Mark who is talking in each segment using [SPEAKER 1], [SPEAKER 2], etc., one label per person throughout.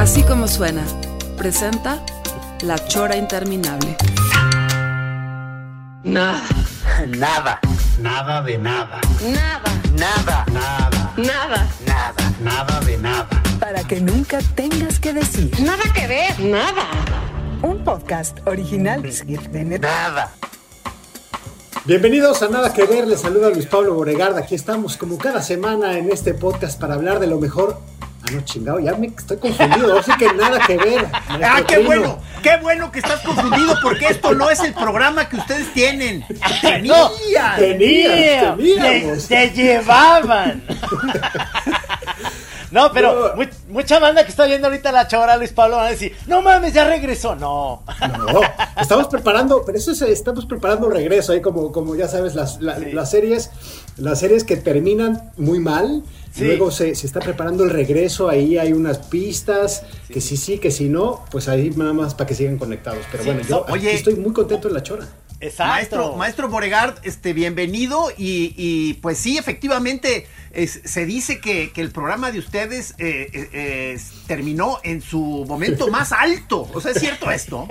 [SPEAKER 1] Así como suena, presenta La Chora Interminable.
[SPEAKER 2] Nada.
[SPEAKER 3] Nada.
[SPEAKER 2] Nada de nada.
[SPEAKER 1] Nada.
[SPEAKER 3] Nada.
[SPEAKER 2] Nada.
[SPEAKER 1] Nada.
[SPEAKER 3] Nada.
[SPEAKER 2] Nada de nada.
[SPEAKER 4] Para que nunca tengas que decir.
[SPEAKER 1] Nada que ver. Nada.
[SPEAKER 4] Un podcast original de.
[SPEAKER 3] Nada.
[SPEAKER 5] Bienvenidos a Nada que Ver, les saluda Luis Pablo Boregard. Aquí estamos como cada semana en este podcast para hablar de lo mejor. No, chingado, ya me estoy confundido. Así que nada que ver.
[SPEAKER 6] Ah, qué
[SPEAKER 5] Trino.
[SPEAKER 6] bueno, qué bueno que estás confundido porque esto no es el programa que ustedes tienen. Tenían.
[SPEAKER 5] Tenías, teníamos.
[SPEAKER 7] Te, te llevaban. No, pero mu- mucha banda que está viendo ahorita la chora Luis Pablo van a decir, no mames, ya regresó. No.
[SPEAKER 5] No, estamos preparando, pero eso es, estamos preparando regreso, ahí como, como ya sabes, las, la-
[SPEAKER 7] Sí.
[SPEAKER 5] las series, las series que terminan muy mal,
[SPEAKER 7] Sí.
[SPEAKER 5] luego se, se está preparando el regreso, ahí hay unas pistas, que sí sí, que si no, pues ahí nada más para que sigan conectados. Pero
[SPEAKER 7] Sí,
[SPEAKER 5] bueno, yo
[SPEAKER 6] no, oye.
[SPEAKER 5] aquí estoy muy contento en la chora.
[SPEAKER 7] Exacto.
[SPEAKER 6] Maestro, maestro Boregard, este, bienvenido y, y, pues sí, efectivamente, es- se dice que, que el programa de ustedes eh, eh, eh, terminó en su momento más alto. O sea, ¿es cierto esto?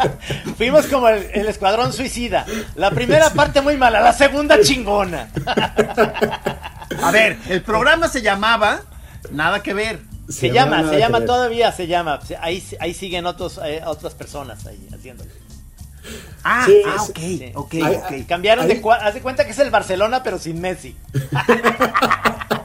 [SPEAKER 7] Fuimos como el, el escuadrón suicida. La primera parte muy mala, la segunda chingona.
[SPEAKER 6] A ver, el programa se llamaba Nada que ver.
[SPEAKER 7] Se,
[SPEAKER 5] Se
[SPEAKER 7] llama, se llama
[SPEAKER 5] Ver.
[SPEAKER 7] todavía, se llama. Ahí, ahí siguen otros, eh, otras personas ahí haciéndolo.
[SPEAKER 6] Ah,
[SPEAKER 5] Sí,
[SPEAKER 6] ah, ok,
[SPEAKER 7] Sí.
[SPEAKER 6] ok,
[SPEAKER 5] Ay,
[SPEAKER 6] ok.
[SPEAKER 5] ay,
[SPEAKER 7] Cambiaron de
[SPEAKER 5] Ahí-
[SPEAKER 7] cuadro. Haz de cuenta que es el Barcelona, pero sin Messi.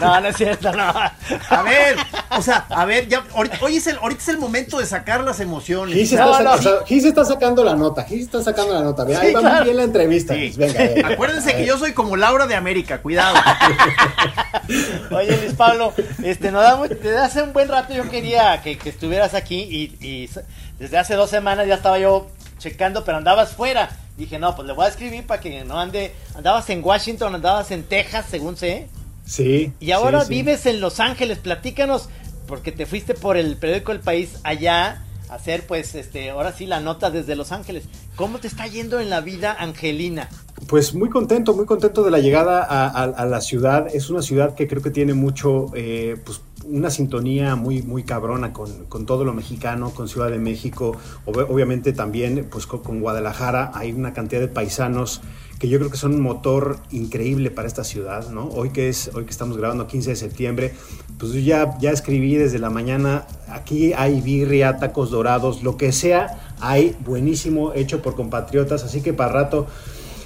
[SPEAKER 7] no, no es cierto, no.
[SPEAKER 6] A ver, o sea, a ver, ya, hoy es el, ahorita es el momento de sacar las emociones.
[SPEAKER 5] Gis está,
[SPEAKER 7] no,
[SPEAKER 5] saca- o sea, Gis está sacando la nota, Gis está sacando la nota. Vea,
[SPEAKER 7] Sí,
[SPEAKER 5] ahí va
[SPEAKER 7] claro.
[SPEAKER 5] muy bien la entrevista.
[SPEAKER 6] Sí.
[SPEAKER 5] Venga, venga.
[SPEAKER 6] Acuérdense que yo soy como Laura de América, cuidado.
[SPEAKER 7] Oye, Luis Pablo, este, no da desde hace un buen rato yo quería que, que estuvieras aquí y, desde hace dos semanas ya estaba yo checando, pero andabas fuera. Dije, no, pues le voy a escribir para que no ande. Andabas en Washington, andabas en Texas, según sé.
[SPEAKER 5] Sí.
[SPEAKER 7] Y ahora
[SPEAKER 5] sí, sí.
[SPEAKER 7] vives en Los Ángeles. Platícanos, porque te fuiste por el periódico El País allá a hacer, pues, este, ahora sí la nota desde Los Ángeles. ¿Cómo te está yendo en la vida, Angelina?
[SPEAKER 5] Pues muy contento, muy contento de la llegada a, a- a la ciudad. Es una ciudad que creo que tiene mucho, eh, pues una sintonía muy, muy cabrona con, con todo lo mexicano, con Ciudad de México, ob- obviamente también pues con, Guadalajara. Hay una cantidad de paisanos que yo creo que son un motor increíble para esta ciudad, ¿no? Hoy que es, hoy que estamos grabando 15 de septiembre, pues ya, ya escribí desde la mañana, aquí hay birria, tacos dorados, lo que sea, hay buenísimo, hecho por compatriotas, así que para rato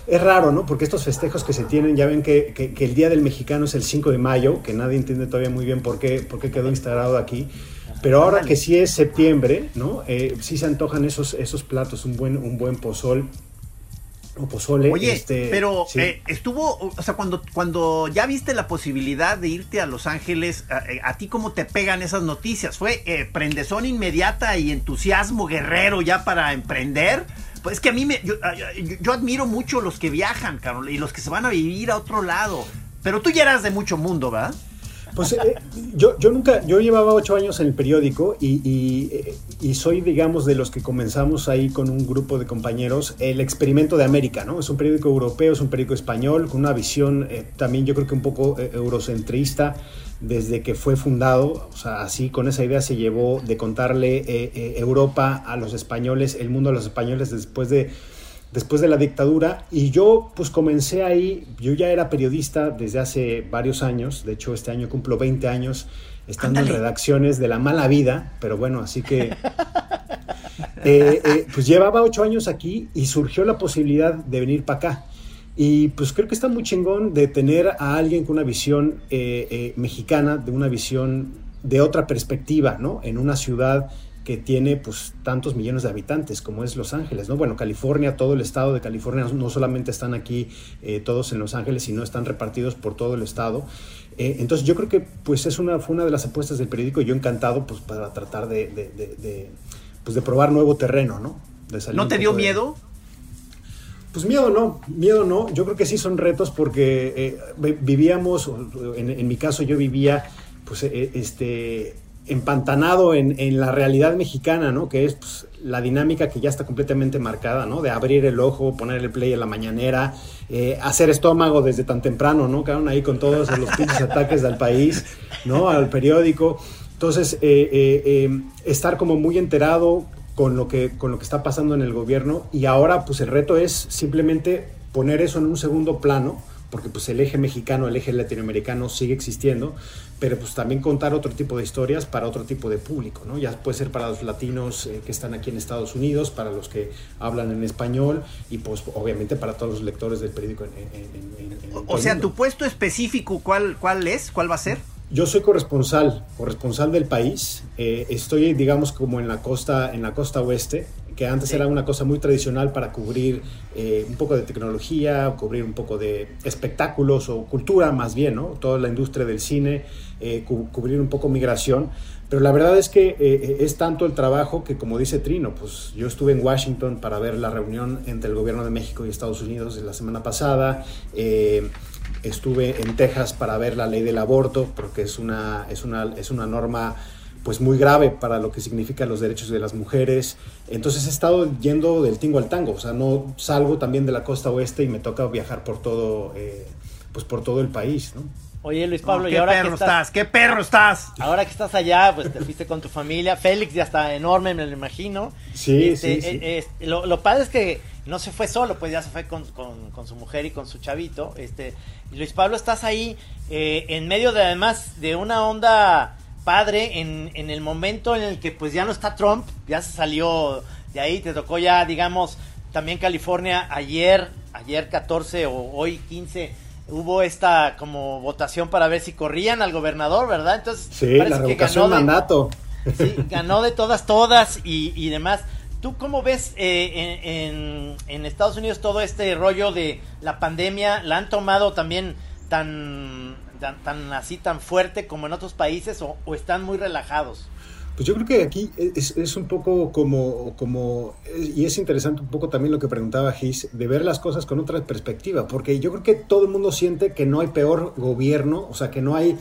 [SPEAKER 5] es raro, ¿no? Porque estos festejos que se tienen, ya ven que, que- que el Día del Mexicano es el 5 de mayo, que nadie entiende todavía muy bien por qué, por qué quedó instaurado aquí. Pero ahora que sí es septiembre, ¿no? Eh, sí se antojan esos, esos platos, un buen, un buen pozol o pozole.
[SPEAKER 6] Oye,
[SPEAKER 5] este,
[SPEAKER 6] pero
[SPEAKER 5] sí.
[SPEAKER 6] eh, estuvo, o sea, cuando, cuando ya viste la posibilidad de irte a Los Ángeles, a, eh, a ti cómo te pegan esas noticias? ¿Fue eh, prendezón inmediata y entusiasmo guerrero ya para emprender? Pues es que a mí me, yo, yo- yo admiro mucho los que viajan, Carol, y los que se van a vivir a otro lado. Pero tú ya eras de mucho mundo, ¿verdad?
[SPEAKER 5] Pues eh, yo, yo nunca, yo llevaba ocho años en el periódico y, y, eh, y soy, digamos, de los que comenzamos ahí con un grupo de compañeros el experimento de América, ¿no? Es un periódico europeo, es un periódico español, con una visión eh, también yo creo que un poco eurocentrista desde que fue fundado, o sea, así con esa idea se llevó de contarle eh, eh, Europa a los españoles, el mundo a los españoles después de después de la dictadura. Y yo pues comencé ahí, yo ya era periodista desde hace varios años, de hecho este año cumplo 20 años estando en redacciones de La Mala Vida, pero bueno, así que eh, pues llevaba ocho años aquí y surgió la posibilidad de venir para acá. Y pues creo que está muy chingón de tener a alguien con una visión eh, eh, mexicana, de una visión de otra perspectiva, ¿no? En una ciudad que tiene pues tantos millones de habitantes como es Los Ángeles, ¿no? Bueno, California, todo el estado de California, no solamente están aquí eh, todos en Los Ángeles, sino están repartidos por todo el estado. Eh, entonces yo creo que pues es una, fue una de las apuestas del periódico y yo encantado pues para tratar de, de, de, pues, de probar nuevo terreno, ¿no?
[SPEAKER 6] ¿No te dio miedo?
[SPEAKER 5] Pues miedo no, miedo no. Yo creo que sí son retos porque eh, vivíamos, en, mi caso yo vivía, pues este, empantanado en, la realidad mexicana, ¿no? Que es pues, la dinámica que ya está completamente marcada, ¿no? De abrir el ojo, poner el play en la mañanera, eh, hacer estómago desde tan temprano, ¿no? Quedaron ahí con todos los pinches ataques del país, ¿no? Al periódico. Entonces, eh, eh, estar como muy enterado con lo, que, con lo que está pasando en el gobierno y ahora pues el reto es simplemente poner eso en un segundo plano, porque pues el eje mexicano, el eje latinoamericano sigue existiendo, pero pues también contar otro tipo de historias para otro tipo de público, ¿no? Ya puede ser para los latinos eh, que están aquí en Estados Unidos, para los que hablan en español y pues obviamente para todos los lectores del periódico. En,
[SPEAKER 6] en, o sea, tu puesto específico, ¿cuál, ¿cuál es? ¿Cuál va a ser?
[SPEAKER 5] Yo soy corresponsal, corresponsal del país. Eh, estoy, digamos, como en la costa, en la costa oeste que antes era una cosa muy tradicional para cubrir eh, un poco de tecnología, cubrir un poco de espectáculos o cultura más bien, ¿no? Toda la industria del cine, eh, cubrir un poco migración. Pero la verdad es que es tanto el trabajo que, como dice Trino, pues yo estuve en Washington para ver la reunión entre el gobierno de México y Estados Unidos la semana pasada. Estuve en Texas para ver la ley del aborto, porque es una, es una, es una norma pues muy grave para lo que significan los derechos de las mujeres. Entonces he estado yendo del tingo al tango, o sea, no salgo también de la costa oeste y me toca viajar por todo, eh, pues por todo el país, ¿no?
[SPEAKER 7] Oye Luis Pablo,
[SPEAKER 6] ¿y ahora perro que estás, ¿Qué perro estás?
[SPEAKER 7] Ahora que estás allá, pues te fuiste con tu familia. Félix ya está enorme, me lo imagino.
[SPEAKER 5] Sí, este, sí,
[SPEAKER 7] eh, sí. lo, padre es que no se fue solo, pues ya se fue con, con, su mujer y con su chavito. Este, Luis Pablo, estás ahí eh, en medio de además de una onda padre en, en el momento en el que pues ya no está Trump, ya se salió de ahí, te tocó ya, digamos, también California ayer, ayer 14 o hoy 15 hubo esta como votación para ver si corrían al gobernador, ¿verdad? Entonces,
[SPEAKER 5] sí, la revocación de mandato.
[SPEAKER 7] Sí, ganó de todas, todas y, y demás. ¿Tú cómo ves eh, en, Estados Unidos todo este rollo de la pandemia? ¿La han tomado también tan tan, así tan fuerte como en otros países o están muy relajados?
[SPEAKER 5] Pues yo creo que aquí es, es, un poco como, como, y es interesante un poco también lo que preguntaba Gis, de ver las cosas con otra perspectiva, porque yo creo que todo el mundo siente que no hay peor gobierno, o sea, que no hay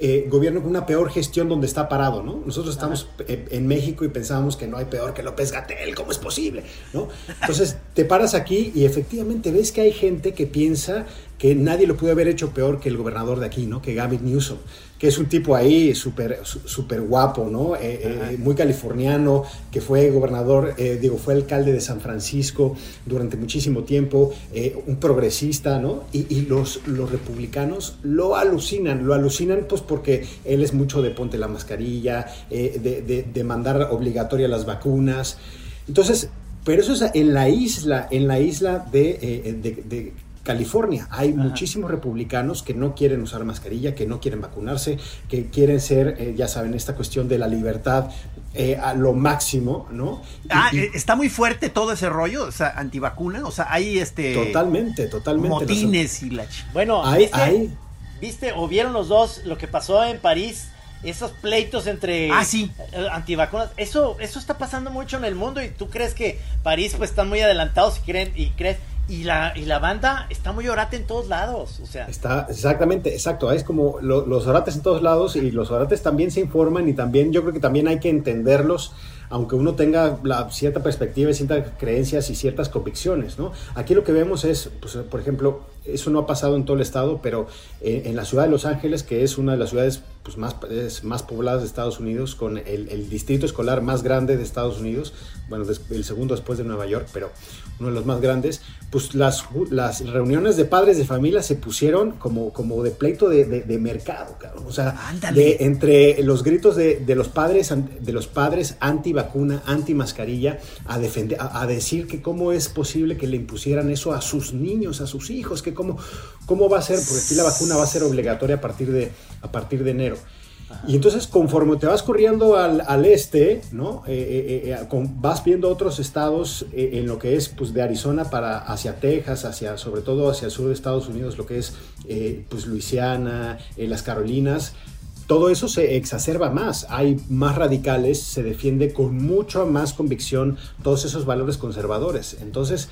[SPEAKER 5] eh, gobierno con una peor gestión donde está parado, ¿no? Nosotros estamos en México y pensábamos que no hay peor que López Gatel, ¿cómo es posible? ¿no? Entonces te paras aquí y efectivamente ves que hay gente que piensa que nadie lo pudo haber hecho peor que el gobernador de aquí, ¿no? Que Gavin Newsom que es un tipo ahí súper super guapo, ¿no? Eh, eh, muy californiano, que fue gobernador, eh, digo, fue alcalde de San Francisco durante muchísimo tiempo, un progresista, ¿no? Y, los, los republicanos lo alucinan, lo alucinan pues porque él es mucho de ponte la mascarilla, de, de, mandar obligatoria las vacunas. Entonces, pero eso es en la isla, en la isla de, de, California. Hay muchísimos republicanos que no quieren usar mascarilla, que no quieren vacunarse, que quieren ser, eh, ya saben, esta cuestión de la libertad eh, a lo máximo, ¿no?
[SPEAKER 6] Ah, eh, está muy fuerte todo ese rollo, o sea, antivacuna, o sea, hay este...
[SPEAKER 5] Totalmente, totalmente.
[SPEAKER 6] Motines y la...
[SPEAKER 7] Bueno, hay, ¿viste, hay... ¿viste o vieron los dos lo que pasó en París? Esos pleitos entre
[SPEAKER 6] ah, sí.
[SPEAKER 7] antivacunas, eso, eso está pasando mucho en el mundo y tú crees que París pues están muy adelantados y creen y crees y la, y la banda está muy orate en todos lados, o sea.
[SPEAKER 5] Está, exactamente, exacto. Es como los orates en todos lados y los orates también se informan y también yo creo que también hay que entenderlos, aunque uno tenga la cierta perspectiva y ciertas creencias y ciertas convicciones, ¿no? Aquí lo que vemos es, pues, por ejemplo, eso no ha pasado en todo el estado, pero en, la ciudad de Los Ángeles, que es una de las ciudades pues, más, más pobladas de Estados Unidos, con el, el, distrito escolar más grande de Estados Unidos, bueno, el segundo después de Nueva York, pero uno de los más grandes, pues las, las reuniones de padres de familia se pusieron como, como de pleito de, de, mercado, cabrón. O sea, de, entre los gritos de, de, los padres, de los padres anti vacuna, anti mascarilla, a, defender, a, decir que cómo es posible que le impusieran eso a sus niños, a sus hijos, que cómo, cómo va a ser, porque aquí la vacuna va a ser obligatoria a partir de, a partir de enero. Y entonces, conforme te vas corriendo al, al este, ¿no? Eh, eh, eh, vas viendo otros estados en lo que es, pues, de Arizona para hacia Texas, hacia, sobre todo hacia el sur de Estados Unidos, lo que es, pues, Luisiana, las Carolinas. Todo eso se exacerba más, hay más radicales, se defiende con mucho más convicción todos esos valores conservadores. Entonces,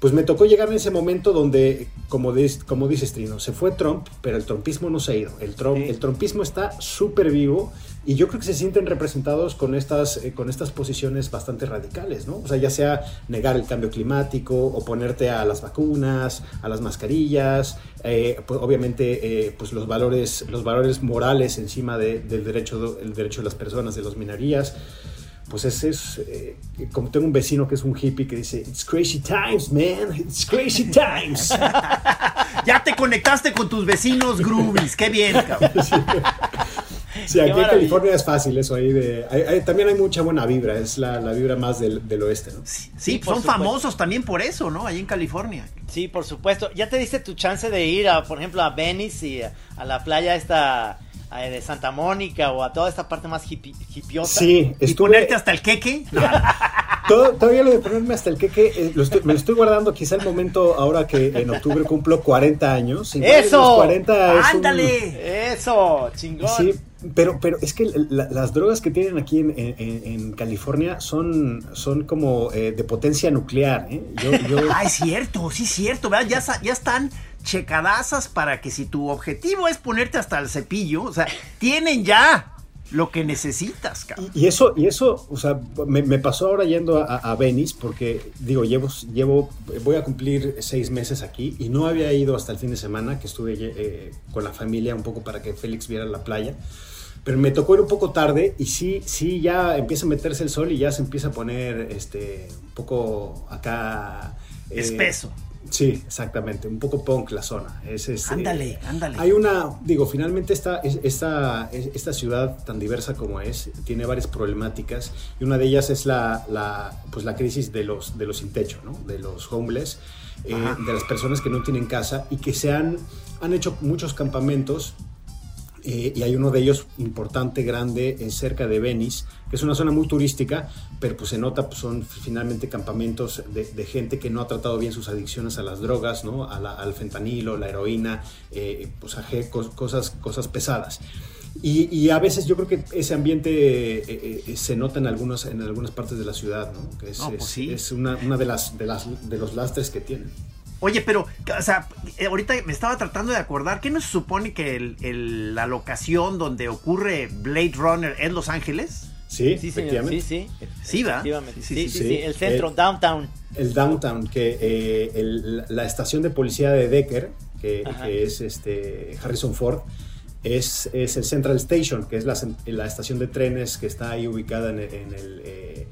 [SPEAKER 5] pues me tocó llegar en ese momento donde, como, dis- como dices Trino, se fue Trump, pero el trumpismo no se ha ido. El, Trump,
[SPEAKER 7] Sí.
[SPEAKER 5] el trumpismo está súper vivo y yo creo que se sienten representados con estas, eh, con estas posiciones bastante radicales, ¿no? O sea, ya sea negar el cambio climático, oponerte a las vacunas, a las mascarillas, eh, pues, obviamente eh, pues los valores, los valores morales encima de- del derecho, el derecho de las personas, de las minorías pues ese es, eh, como tengo un vecino que es un hippie que dice, it's crazy times, man, it's crazy times.
[SPEAKER 6] Ya te conectaste con tus vecinos groovies. Qué bien, cabrón.
[SPEAKER 5] Sí, aquí en. California es fácil eso ahí de, hay- hay- también hay mucha buena vibra, es la, la vibra más del, del oeste, ¿no?
[SPEAKER 6] Sí,
[SPEAKER 7] Sí, por
[SPEAKER 6] son
[SPEAKER 7] supuesto.
[SPEAKER 6] famosos también por eso, ¿no? Ahí en California.
[SPEAKER 7] Sí, por supuesto. ¿Ya te diste tu chance de ir, a, por ejemplo, a Venice y a, a la playa esta de Santa Mónica o a toda esta parte más hippie, hippiosa?
[SPEAKER 5] Sí,
[SPEAKER 6] ¿Y
[SPEAKER 5] estuve,
[SPEAKER 6] ponerte hasta el queque? No,
[SPEAKER 5] todo- todavía lo de ponerme hasta el queque, eh, lo estoy- me lo estoy guardando quizá el momento ahora que en octubre cumplo 40 años.
[SPEAKER 7] ¡Eso!
[SPEAKER 5] los 40 es un-
[SPEAKER 6] ¡Ándale!
[SPEAKER 7] Eso, chingón.
[SPEAKER 5] Sí, pero, pero es que la- las drogas que tienen aquí en, en- en California son, son como eh, de potencia nuclear. ¿eh? Yo, yo-
[SPEAKER 6] Ah, es cierto, sí es cierto, ¿verdad? Ya, ya están checadazas para que si tu objetivo es ponerte hasta el cepillo, o sea, tienen ya lo que necesitas, cabrón.
[SPEAKER 5] y, y eso, y eso, o sea, me, me pasó ahora yendo a, a Venice porque, digo, llevo, llevo, voy a cumplir seis meses aquí y no había ido hasta el fin de semana que estuve eh, con la familia un poco para que Félix viera la playa. Pero me tocó ir un poco tarde y sí, sí, ya empieza a meterse el sol y ya se empieza a poner este, un poco acá... eh,
[SPEAKER 6] Espeso.
[SPEAKER 5] Sí, exactamente, un poco punk la zona. Es, este,
[SPEAKER 6] Ándale, ándale.
[SPEAKER 5] Hay una, digo, finalmente esta, es- esta, es- esta ciudad tan diversa como es, tiene varias problemáticas y una de ellas es la, la, pues la crisis de los, de los sin techo, ¿no? de los homeless, eh, de las personas que no tienen casa y que se han, han hecho muchos campamentos eh, y hay uno de ellos importante, grande, eh, cerca de Venice, que es una zona muy turística, pero pues se nota, pues son finalmente campamentos de, de gente que no ha tratado bien sus adicciones a las drogas, ¿no? A la- al fentanilo, la heroína, eh, pues a cosas, cosas pesadas. Y, y a veces yo creo que ese ambiente eh, eh, se nota en, algunos, en algunas partes de la ciudad, ¿no? Que es,
[SPEAKER 6] No, pues
[SPEAKER 5] es-
[SPEAKER 6] sí.
[SPEAKER 5] es una, una de, las, de, las, de los lastres que tienen.
[SPEAKER 6] Oye, pero, o sea, eh, ahorita me estaba tratando de acordar, ¿qué no se supone que el- el- la locación donde ocurre Blade Runner es Los Ángeles?
[SPEAKER 5] Sí,
[SPEAKER 7] Sí, señor. Sí,
[SPEAKER 5] efectivamente.
[SPEAKER 7] sí.
[SPEAKER 6] Sí, ¿va?
[SPEAKER 7] Efectivamente.
[SPEAKER 6] Sí,
[SPEAKER 7] Sí,
[SPEAKER 6] sí,
[SPEAKER 7] sí,
[SPEAKER 5] sí.
[SPEAKER 7] sí. El centro, downtown.
[SPEAKER 5] el downtown, que eh, el- la estación de policía de Decker, que, que es este Harrison Ford, es, es el Central Station, que es la, la estación de trenes que está ahí ubicada en, el- en el, eh,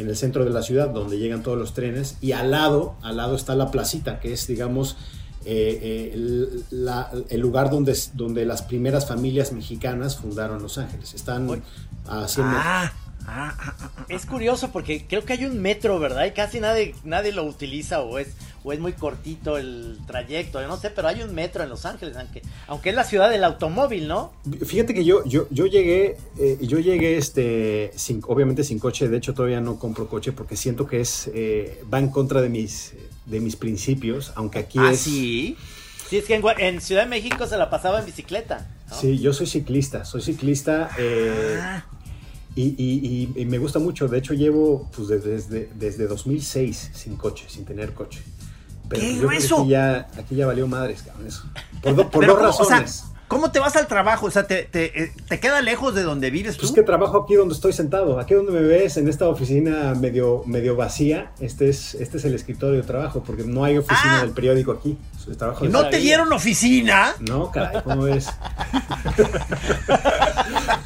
[SPEAKER 5] en el centro de la ciudad, donde llegan todos los trenes, y al lado, al lado está la placita, que es, digamos, eh, eh, el, la- el lugar donde, donde las primeras familias mexicanas fundaron Los Ángeles. Están
[SPEAKER 7] Oye.
[SPEAKER 5] a 100 metros.
[SPEAKER 6] Ah, ah, ah, ah, ah.
[SPEAKER 7] Es curioso porque creo que hay un metro, ¿verdad? Y casi nadie, nadie lo utiliza o es, o es muy cortito el trayecto, yo no sé, pero hay un metro en Los Ángeles, aunque, aunque es la ciudad del automóvil, ¿no?
[SPEAKER 5] Fíjate que yo, yo, yo llegué, eh, yo llegué este, sin, obviamente sin coche, de hecho todavía no compro coche porque siento que es, eh, va en contra de mis, de mis principios, aunque aquí
[SPEAKER 6] Ah,
[SPEAKER 5] es...
[SPEAKER 6] sí.
[SPEAKER 7] Sí, es que en, Ciudad de México se la pasaba en bicicleta. ¿no?
[SPEAKER 5] Sí, yo soy ciclista, soy ciclista eh,
[SPEAKER 6] Ah,
[SPEAKER 5] y, y- y- me gusta mucho, de hecho llevo pues desde, desde, desde 2006 sin coche, sin tener coche. Pero
[SPEAKER 6] ¡Qué
[SPEAKER 5] pues,
[SPEAKER 6] grueso!
[SPEAKER 5] aquí ya, aquí ya valió madres, cabrón, eso. Por, do- por
[SPEAKER 6] pero
[SPEAKER 5] dos
[SPEAKER 6] ¿cómo? O sea,
[SPEAKER 5] razones.
[SPEAKER 6] ¿cómo te vas al trabajo? O sea, ¿te, te, eh, te queda lejos de donde vives tú?
[SPEAKER 5] Pues que trabajo aquí donde estoy sentado, aquí donde me ves, en esta oficina medio, medio vacía, este es, este es el escritorio de trabajo, porque no hay oficina
[SPEAKER 6] Ah.
[SPEAKER 5] del periódico aquí. Trabajo
[SPEAKER 6] ¿No te dieron oficina?
[SPEAKER 5] No, caray, ¿cómo ves?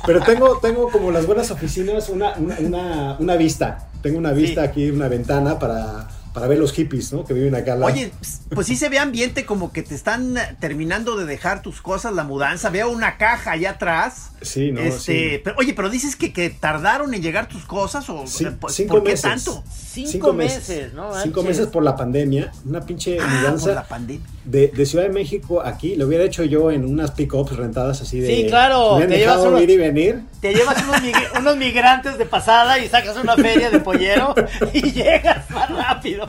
[SPEAKER 5] Pero tengo, tengo como las buenas oficinas una, una, una- una vista. Tengo una vista
[SPEAKER 7] Sí.
[SPEAKER 5] aquí, una ventana para, para ver los hippies, ¿no? Que viven acá. al lado.
[SPEAKER 6] Oye, pues sí se ve ambiente como que te están terminando de dejar tus cosas, la mudanza. Veo una caja allá atrás.
[SPEAKER 5] Sí, no,
[SPEAKER 6] Este,
[SPEAKER 5] sí.
[SPEAKER 6] pero, oye, pero dices que, que tardaron en llegar tus cosas o
[SPEAKER 5] Sí,
[SPEAKER 6] ¿por,
[SPEAKER 5] cinco
[SPEAKER 6] por qué
[SPEAKER 5] meses.
[SPEAKER 6] tanto?
[SPEAKER 7] Cinco, meses, ¿no?
[SPEAKER 5] Cinco meses por la pandemia, una pinche
[SPEAKER 6] Ah,
[SPEAKER 5] mudanza
[SPEAKER 6] por la pandemia.
[SPEAKER 5] de, de Ciudad de México aquí, lo hubiera hecho yo en unas pick-ups rentadas así de...
[SPEAKER 7] Sí, claro,
[SPEAKER 5] Me han
[SPEAKER 7] te llevas unos-
[SPEAKER 5] ir y venir.
[SPEAKER 7] Te llevas unos, unos migrantes de pasada y sacas una feria de pollero y llegas más rápido.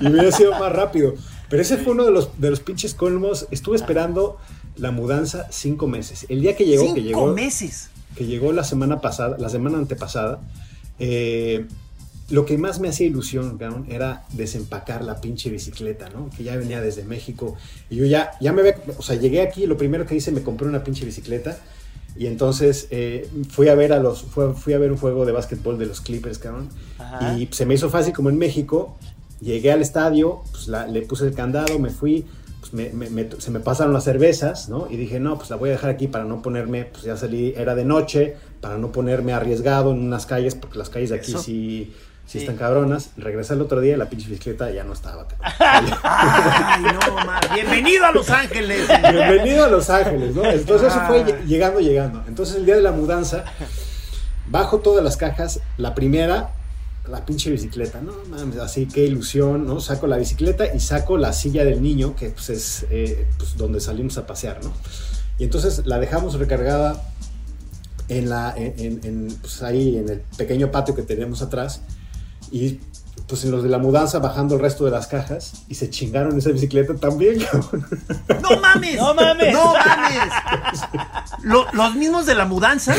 [SPEAKER 5] Y hubiera sido más rápido. Pero ese fue uno de los, de los pinches colmos. Estuve esperando la mudanza cinco meses. El día que llegó,
[SPEAKER 6] Cinco
[SPEAKER 5] que llegó,
[SPEAKER 6] meses.
[SPEAKER 5] que llegó la semana pasada, la semana antepasada, eh, lo que más me hacía ilusión, cabrón, era desempacar la pinche bicicleta, ¿no? Que ya venía desde México. Y yo ya, ya me había, o sea, llegué aquí, lo primero que hice, me compré una pinche bicicleta. Y entonces eh, fui a ver a los, fui, fui a ver un juego de básquetbol de los Clippers, cabrón.
[SPEAKER 7] Ajá.
[SPEAKER 5] Y se me hizo fácil como en México. Llegué al estadio, pues la- le puse el candado, me fui, pues me- me- me- se me pasaron las cervezas, ¿no? Y dije, no, pues la voy a dejar aquí para no ponerme, pues ya salí, era de noche, para no ponerme arriesgado en unas calles, porque las calles de aquí
[SPEAKER 6] Eso.
[SPEAKER 5] sí, sí,
[SPEAKER 7] Sí.
[SPEAKER 5] están cabronas. Regresé el otro día y la pinche bicicleta ya no estaba.
[SPEAKER 6] Ay, no. Bienvenido a Los Ángeles.
[SPEAKER 5] Bienvenido a Los Ángeles, ¿no? Entonces eso fue
[SPEAKER 6] Ah.
[SPEAKER 5] lle- llegando, llegando. Entonces el día de la mudanza, bajo todas las cajas, la primera, la pinche bicicleta, ¿no? Mames, así, qué ilusión, ¿no? Saco la bicicleta y saco la silla del niño, que pues es eh, pues, donde salimos a pasear, ¿no? Y entonces la dejamos recargada en la, en, en- en, pues ahí en el pequeño patio que tenemos atrás y pues en los de la mudanza bajando el resto de las cajas y se chingaron esa bicicleta también, cabrón.
[SPEAKER 6] No mames.
[SPEAKER 7] No mames.
[SPEAKER 6] No mames. Lo- los mismos de la mudanza.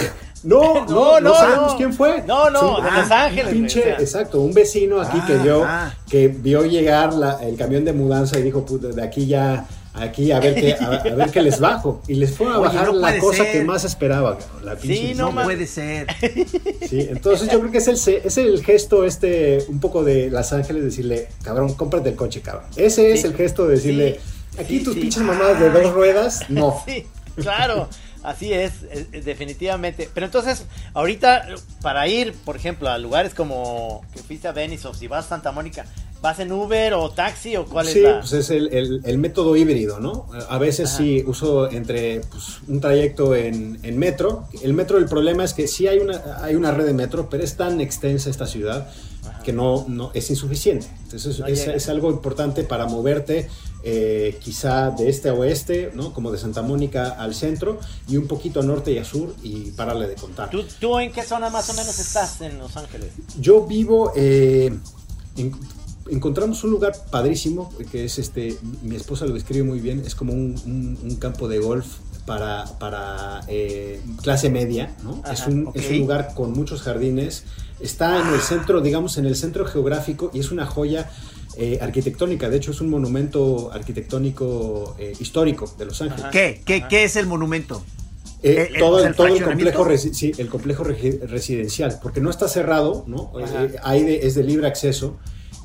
[SPEAKER 5] No, no,
[SPEAKER 7] No,
[SPEAKER 5] no,
[SPEAKER 7] no,
[SPEAKER 5] sabemos
[SPEAKER 7] no.
[SPEAKER 5] quién fue.
[SPEAKER 7] No, no, de
[SPEAKER 5] ah,
[SPEAKER 7] Los Ángeles,
[SPEAKER 5] pinche,
[SPEAKER 7] güey, o sea.
[SPEAKER 5] exacto, un vecino aquí
[SPEAKER 6] Ah,
[SPEAKER 5] que vio,
[SPEAKER 6] ah.
[SPEAKER 5] que vio llegar la- el camión de mudanza y dijo, puta, de aquí ya, aquí a ver qué, a, a ver qué les bajo. Y les fue a
[SPEAKER 6] Oye,
[SPEAKER 5] bajar
[SPEAKER 6] no
[SPEAKER 5] la cosa
[SPEAKER 6] ser.
[SPEAKER 5] que más esperaba, cabrón, la pinche
[SPEAKER 7] Sí, no
[SPEAKER 6] puede ser.
[SPEAKER 5] Sí, entonces yo creo que es el, se- es el gesto este, un poco de Los Ángeles, decirle, cabrón, cómprate el coche, cabrón. Ese es
[SPEAKER 7] Sí.
[SPEAKER 5] el gesto de decirle,
[SPEAKER 7] Sí,
[SPEAKER 5] aquí
[SPEAKER 7] sí,
[SPEAKER 5] tus
[SPEAKER 7] sí.
[SPEAKER 5] pinches mamadas de dos ruedas, no.
[SPEAKER 7] Sí, claro, así es, es- es definitivamente. Pero entonces, ahorita, para ir, por ejemplo, a lugares como que fuiste a Venice o si vas a Santa Mónica, ¿vas en Uber o taxi o cuál
[SPEAKER 5] Sí,
[SPEAKER 7] es la...?
[SPEAKER 5] pues es el, el- el método híbrido, ¿no? A veces
[SPEAKER 7] Ajá.
[SPEAKER 5] sí uso entre pues, un trayecto en, en metro. El metro, el problema es que sí hay una, hay una red de metro, pero es tan extensa esta ciudad que no, no es insuficiente. Entonces
[SPEAKER 7] No
[SPEAKER 5] es, es algo importante para moverte eh, quizá de este a oeste, ¿no? Como de Santa Mónica al centro y un poquito a norte y a sur y pararle de contar.
[SPEAKER 7] ¿Tú, tú en qué zona más o menos estás en Los Ángeles?
[SPEAKER 5] Yo vivo, eh, en- encontramos un lugar padrísimo, que es este, mi esposa lo describe muy bien, es como un, un- un campo de golf para, para eh, clase media, ¿no?
[SPEAKER 7] Ajá,
[SPEAKER 5] es, un, es un lugar con muchos jardines, está en el centro, digamos, en el centro geográfico y es una joya eh, arquitectónica, de hecho es un monumento arquitectónico eh, histórico de Los Ángeles.
[SPEAKER 6] ¿Qué? ¿Qué,
[SPEAKER 7] Ah.
[SPEAKER 6] qué es el monumento?
[SPEAKER 5] Eh, todo, el, todo el complejo, resi- sí, el complejo residencial, porque no está cerrado, ¿no? Eh, hay de- es de libre acceso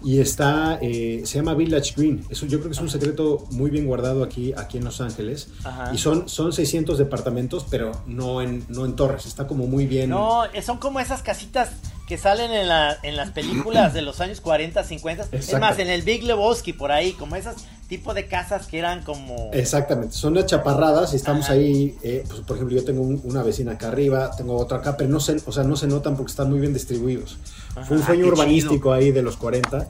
[SPEAKER 5] y está, eh, se llama Village Green. Eso yo creo que es un secreto muy bien guardado aquí, aquí en Los Ángeles.
[SPEAKER 7] Ajá.
[SPEAKER 5] Y son, son 600 departamentos, pero no en, no en torres. Está como muy bien.
[SPEAKER 7] No, eh, son como esas casitas que salen en, la, en las películas de los años 40, 50. Es más, en el Big Lebowski, por ahí, como esas tipo de casas que eran como...
[SPEAKER 5] Exactamente, son achaparradas y estamos
[SPEAKER 7] Ajá.
[SPEAKER 5] ahí, eh, pues, por ejemplo, yo tengo un- una vecina acá arriba, tengo otra acá, pero no se, o sea, no se notan porque están muy bien distribuidos. Fue un
[SPEAKER 6] Ah,
[SPEAKER 5] sueño urbanístico ahí de los 40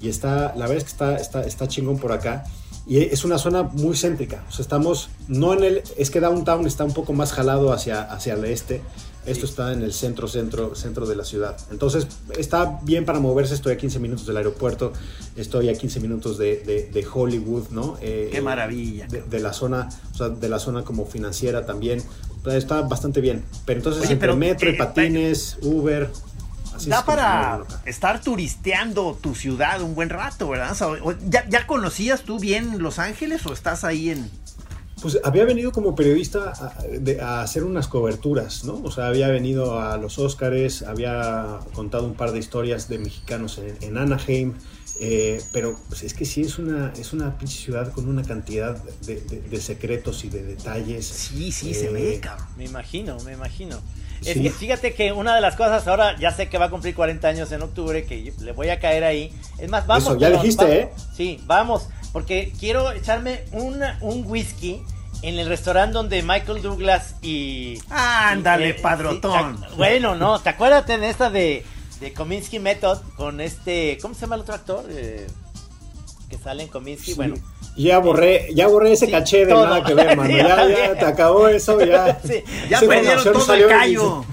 [SPEAKER 5] y está, la verdad es que está, está, está chingón por acá. Y es una zona muy céntrica, o sea, estamos, no en el, es que Downtown está un poco más jalado hacia, hacia el este, esto está en el centro, centro, centro de la ciudad. Entonces, está bien para moverse, estoy a 15 minutos del aeropuerto, estoy a 15 minutos de, de- de Hollywood, ¿no? Eh,
[SPEAKER 6] Qué maravilla.
[SPEAKER 5] de, de la zona, o sea, de la zona como financiera también. Está bastante bien. Pero entonces
[SPEAKER 6] Oye,
[SPEAKER 5] entre
[SPEAKER 6] pero,
[SPEAKER 5] metro y
[SPEAKER 6] eh,
[SPEAKER 5] patines, Uber, así
[SPEAKER 6] da
[SPEAKER 5] es
[SPEAKER 6] para estar turisteando tu ciudad un buen rato, ¿verdad? O sea, o- ¿ya, ya conocías tú bien Los Ángeles o estás ahí en...?
[SPEAKER 5] Pues había venido como periodista a, de- a hacer unas coberturas, ¿no? O sea, había venido a los Óscares, había contado un par de historias de mexicanos en, en Anaheim, eh, pero pues, es que sí es una, es una pinche ciudad con una cantidad de, de- de secretos y de detalles.
[SPEAKER 6] Sí, sí, se
[SPEAKER 5] Eh,
[SPEAKER 6] ve, cabrón.
[SPEAKER 7] Me imagino, me imagino. Es
[SPEAKER 5] Sí.
[SPEAKER 7] que fíjate que una de las cosas, ahora ya sé que va a cumplir 40 años en octubre, que le voy a caer ahí. Es más, vamos.
[SPEAKER 5] Eso, ya dijiste,
[SPEAKER 7] vamos.
[SPEAKER 5] ¿eh?
[SPEAKER 7] Sí, vamos, porque quiero echarme una- un whisky en el restaurante donde Michael Douglas y...
[SPEAKER 6] Ándale,
[SPEAKER 7] y, eh,
[SPEAKER 6] padrotón.
[SPEAKER 7] bueno, no, ¿te acuerdas de esta de, de Kominsky Method con este... ¿Cómo se llama el otro actor? Eh, que sale en Kominsky,
[SPEAKER 5] Sí.
[SPEAKER 7] bueno.
[SPEAKER 5] Ya borré, ya borré ese
[SPEAKER 7] Sí,
[SPEAKER 5] caché de
[SPEAKER 7] todo.
[SPEAKER 5] nada que ver, mano.
[SPEAKER 7] Sí,
[SPEAKER 5] Ya, ya te acabó eso, ya.
[SPEAKER 7] Sí,
[SPEAKER 6] Ya perdieron todo el callo.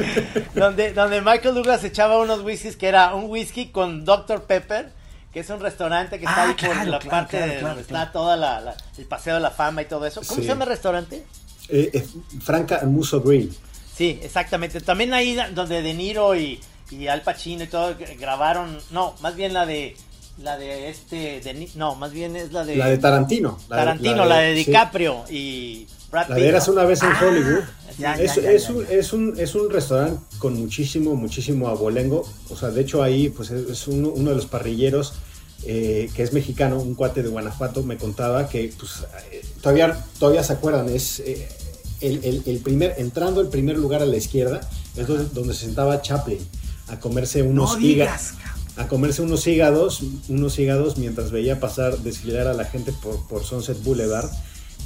[SPEAKER 7] donde, donde Michael Douglas echaba unos whiskies que era un whisky con Dr. Pepper, que es un restaurante que está
[SPEAKER 6] Ah,
[SPEAKER 7] ahí por
[SPEAKER 6] claro,
[SPEAKER 7] la
[SPEAKER 6] claro,
[SPEAKER 7] parte
[SPEAKER 6] claro,
[SPEAKER 7] de donde
[SPEAKER 6] claro.
[SPEAKER 7] está toda la, la- el paseo de la fama y todo eso. ¿Cómo
[SPEAKER 5] Sí.
[SPEAKER 7] se llama el restaurante?
[SPEAKER 5] Eh, eh, Franca Muso Grill.
[SPEAKER 7] Sí, exactamente. También ahí donde De Niro y, y Al Pacino y todo g- grabaron, no, más bien la de la de este de no, más bien es la de,
[SPEAKER 5] La de Tarantino. la de-
[SPEAKER 7] Tarantino, la de,
[SPEAKER 5] sí.
[SPEAKER 7] DiCaprio y Brad
[SPEAKER 5] La de Eras una vez en
[SPEAKER 7] Ah,
[SPEAKER 5] Hollywood.
[SPEAKER 6] Ya,
[SPEAKER 5] es,
[SPEAKER 6] ya, ya,
[SPEAKER 5] es
[SPEAKER 6] ya,
[SPEAKER 5] un, es, un, es un restaurante con muchísimo, muchísimo abolengo. O sea, de hecho ahí pues es es uno, uno de los parrilleros eh, que es mexicano, un cuate de Guanajuato, me contaba que pues eh, todavía, todavía se acuerdan, es eh, el, el- el primer, entrando el primer lugar a la izquierda, es donde, donde se sentaba Chaplin a comerse unos
[SPEAKER 6] No
[SPEAKER 5] híga-
[SPEAKER 6] digas, cabrón.
[SPEAKER 5] a comerse unos hígados, unos hígados mientras veía pasar, desfilar a la gente por, por Sunset Boulevard.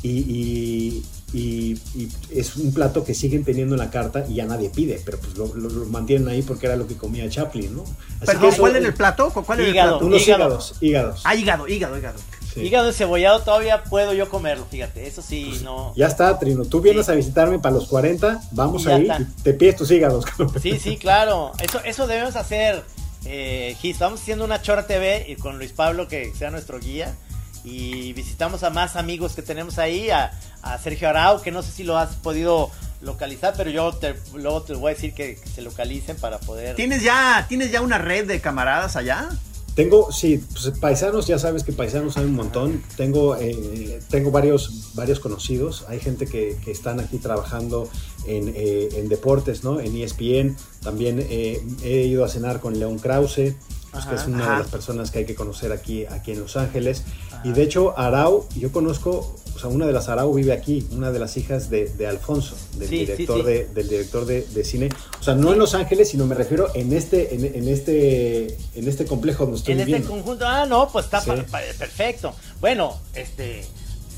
[SPEAKER 5] Y, y- y- y es un plato que siguen teniendo en la carta y ya nadie pide, pero pues lo, lo- lo mantienen ahí porque era lo que comía Chaplin, ¿no? Así que
[SPEAKER 6] Perdón,
[SPEAKER 5] eso-
[SPEAKER 6] ¿cuál era el plato? ¿Cuál era el
[SPEAKER 7] Hígado.
[SPEAKER 6] plato?
[SPEAKER 5] Unos
[SPEAKER 7] Hígado.
[SPEAKER 5] hígados, hígados.
[SPEAKER 6] Ah, hígado, hígado, hígado.
[SPEAKER 5] sí.
[SPEAKER 7] Hígado encebollado todavía puedo yo comerlo, fíjate. Eso sí, no.
[SPEAKER 5] Ya está, Trino. Tú vienes
[SPEAKER 7] Sí.
[SPEAKER 5] a visitarme para los 40, vamos ahí y te pides tus hígados.
[SPEAKER 7] Sí, sí, claro. Eso, eso debemos hacer, eh, Gis. Estamos haciendo una Chora TV y con Luis Pablo, que sea nuestro guía. Y visitamos a más amigos que tenemos ahí, a, a Sergio Arau, que no sé si lo has podido localizar, pero yo te, luego te voy a decir que, que se localicen para poder...
[SPEAKER 6] ¿Tienes ya, ¿Tienes ya una red de camaradas allá?
[SPEAKER 5] Tengo, sí, pues, paisanos, ya sabes que paisanos hay un montón. Tengo, eh, tengo varios, varios conocidos. Hay gente que, que están aquí trabajando en, eh, en deportes, ¿no? En ESPN. También eh, he ido a cenar con León Krause, pues, que es una
[SPEAKER 6] ajá.
[SPEAKER 5] de las personas que hay que conocer aquí, aquí en Los Ángeles. Y de hecho, Arau, yo conozco, sea, una de las Arau vive aquí, una de las hijas de, de Alfonso, del
[SPEAKER 7] Sí,
[SPEAKER 5] director,
[SPEAKER 7] sí.
[SPEAKER 5] De, del director de, de cine. O sea, no en Los Ángeles, sino me refiero en este, en, en este, en este complejo donde estoy
[SPEAKER 7] en este conjunto, ah, no, pues está perfecto. Bueno, este,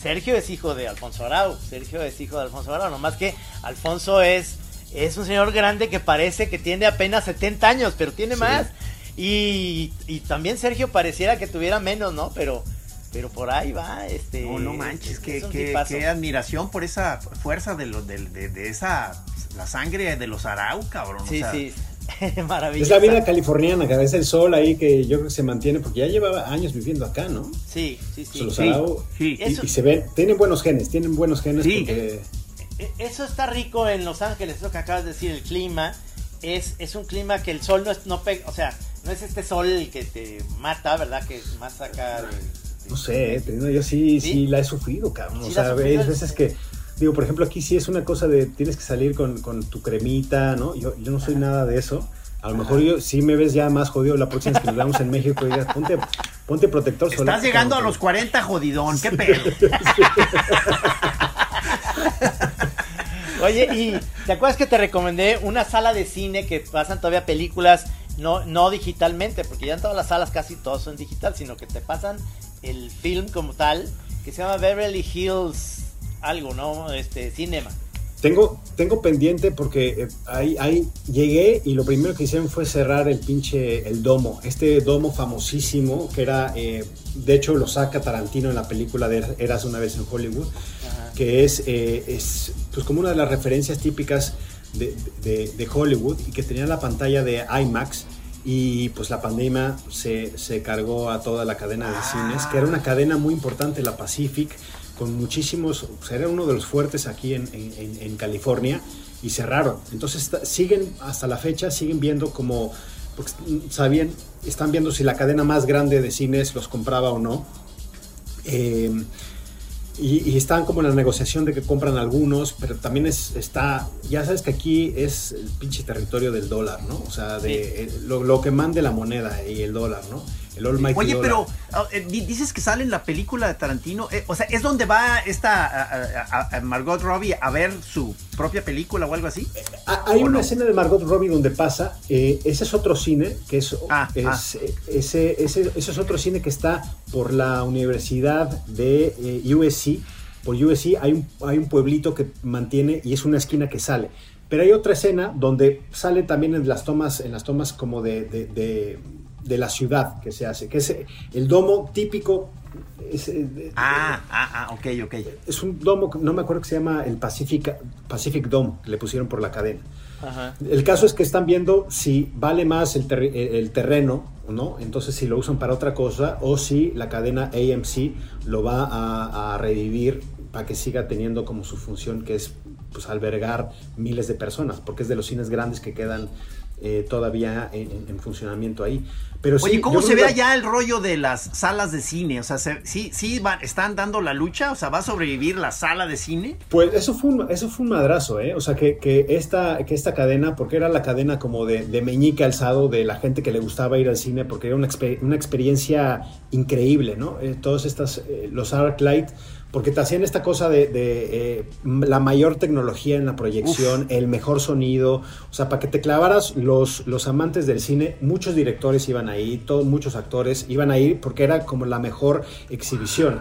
[SPEAKER 7] Sergio es hijo de Alfonso Arau, Sergio es hijo de Alfonso Arau, nomás que Alfonso es, es un señor grande que parece que tiene apenas 70 años, pero tiene más. Y, y también Sergio pareciera que tuviera menos, ¿no? Pero, pero por ahí va, este.
[SPEAKER 6] No, no manches,
[SPEAKER 7] es
[SPEAKER 6] qué,
[SPEAKER 7] un
[SPEAKER 6] qué-
[SPEAKER 7] tipazo.
[SPEAKER 6] qué admiración por esa fuerza de, lo, de, de- de esa, la sangre de los Arau, cabrón. o
[SPEAKER 7] Sí,
[SPEAKER 6] sea,
[SPEAKER 7] sí, maravilloso.
[SPEAKER 5] Es la vida californiana, que es el sol ahí que yo creo que se mantiene, porque ya llevaba años viviendo acá, ¿no?
[SPEAKER 7] Sí, sí,
[SPEAKER 5] O sea,
[SPEAKER 7] sí.
[SPEAKER 5] los
[SPEAKER 6] Sí,
[SPEAKER 5] Arau,
[SPEAKER 6] sí.
[SPEAKER 5] y,
[SPEAKER 7] Eso-
[SPEAKER 5] y se ven, tienen buenos genes, tienen buenos genes
[SPEAKER 6] Sí.
[SPEAKER 5] porque
[SPEAKER 7] E- Eso está rico en Los Ángeles, lo que acabas de decir, el clima es, es un clima que el sol no es, no pega, o sea, no es este sol el que te mata, ¿verdad? Que es más acá de- de-
[SPEAKER 5] no sé, te digo, yo sí, sí,
[SPEAKER 7] ¿Sí?
[SPEAKER 5] la he sufrido, cabrón.
[SPEAKER 7] Sí,
[SPEAKER 5] o sea, hay veces que, digo, por ejemplo, aquí sí es una cosa de tienes que salir con, con tu cremita, ¿no? Yo, yo no soy nada de eso. A lo mejor yo sí me ves ya más jodido la próxima vez que nos veamos en México y digas, ponte, ponte protector solar.
[SPEAKER 6] Estás llegando a los 40, jodidón, qué pedo.
[SPEAKER 7] Oye, y ¿te acuerdas que te recomendé una sala de cine que pasan todavía películas no, no digitalmente? Porque ya en todas las salas casi todos son digital, sino que te pasan el film como tal, que se llama Beverly Hills algo, ¿no? Este, cinema.
[SPEAKER 5] Tengo, tengo pendiente porque eh, ahí, ahí llegué y lo primero que hicieron fue cerrar el pinche, el domo, este domo famosísimo que era, eh, de hecho lo saca Tarantino en la película de Eras una vez en Hollywood,
[SPEAKER 7] Ajá.
[SPEAKER 5] que es, eh, es pues como una de las referencias típicas de, de- de Hollywood y que tenía la pantalla de IMAX y pues la pandemia se, se cargó a toda la cadena de cines, que era una cadena muy importante, la Pacific, con muchísimos, sea, era uno de los fuertes aquí en, en- California y cerraron. Entonces siguen hasta la fecha, siguen viendo como, porque sabían, están viendo si la cadena más grande de cines los compraba o no. Eh, y, y están como en la negociación de que compran algunos, pero también es, está, ya sabes que aquí es el pinche territorio del dólar, ¿no? O sea, de eh, lo, lo que mande la moneda y el dólar, ¿no? El Almighty
[SPEAKER 6] Oye, pero ah, eh, di- dices que sale en la película de Tarantino. eh, o sea, ¿es donde va esta a- a- a- a Margot Robbie a ver su propia película o algo así?
[SPEAKER 5] Ah, Hay
[SPEAKER 6] ¿O
[SPEAKER 5] una
[SPEAKER 6] no?
[SPEAKER 5] escena de Margot Robbie donde pasa, eh, ese es otro cine, que es,
[SPEAKER 6] Ah,
[SPEAKER 5] es,
[SPEAKER 6] ah.
[SPEAKER 5] eh, ese, ese, ese es otro cine que está por la Universidad de eh, USC. Por USC hay un, hay un pueblito que mantiene y es una esquina que sale. Pero hay otra escena donde sale también en las tomas, en las tomas como de, de, de- de la ciudad que se hace, que es eh, el domo típico. es, eh,
[SPEAKER 6] Ah, ah, ah, ok, ok.
[SPEAKER 5] es un domo, no me acuerdo que se llama el Pacific, Pacific Dome, que le pusieron por la cadena.
[SPEAKER 7] Ajá.
[SPEAKER 5] El caso es que están viendo si vale más el, el terreno, ¿no? Entonces si lo usan para otra cosa o si la cadena AMC lo va a, a revivir para que siga teniendo como su función que es pues albergar miles de personas, porque es de los cines grandes que quedan eh, todavía en, en- en funcionamiento ahí. Pero sí,
[SPEAKER 6] Oye, ¿cómo
[SPEAKER 5] yo
[SPEAKER 6] se ve allá el rollo de las salas de cine? O sea, se- ¿sí, sí van- están dando la lucha? O sea, ¿va a sobrevivir la sala de cine?
[SPEAKER 5] Pues eso fue un, eso fue un madrazo, ¿eh? O sea, que, que esta, que esta cadena, porque era la cadena como de, de meñique alzado de la gente que le gustaba ir al cine, porque era una, exper- una experiencia increíble, ¿no? Eh, todos estas, eh, los Arclight, porque te hacían esta cosa de, de, eh, la mayor tecnología en la proyección, el mejor sonido, o sea, para que te clavaras los, los amantes del cine, muchos directores iban ahí, todos, muchos actores iban ahí porque era como la mejor exhibición.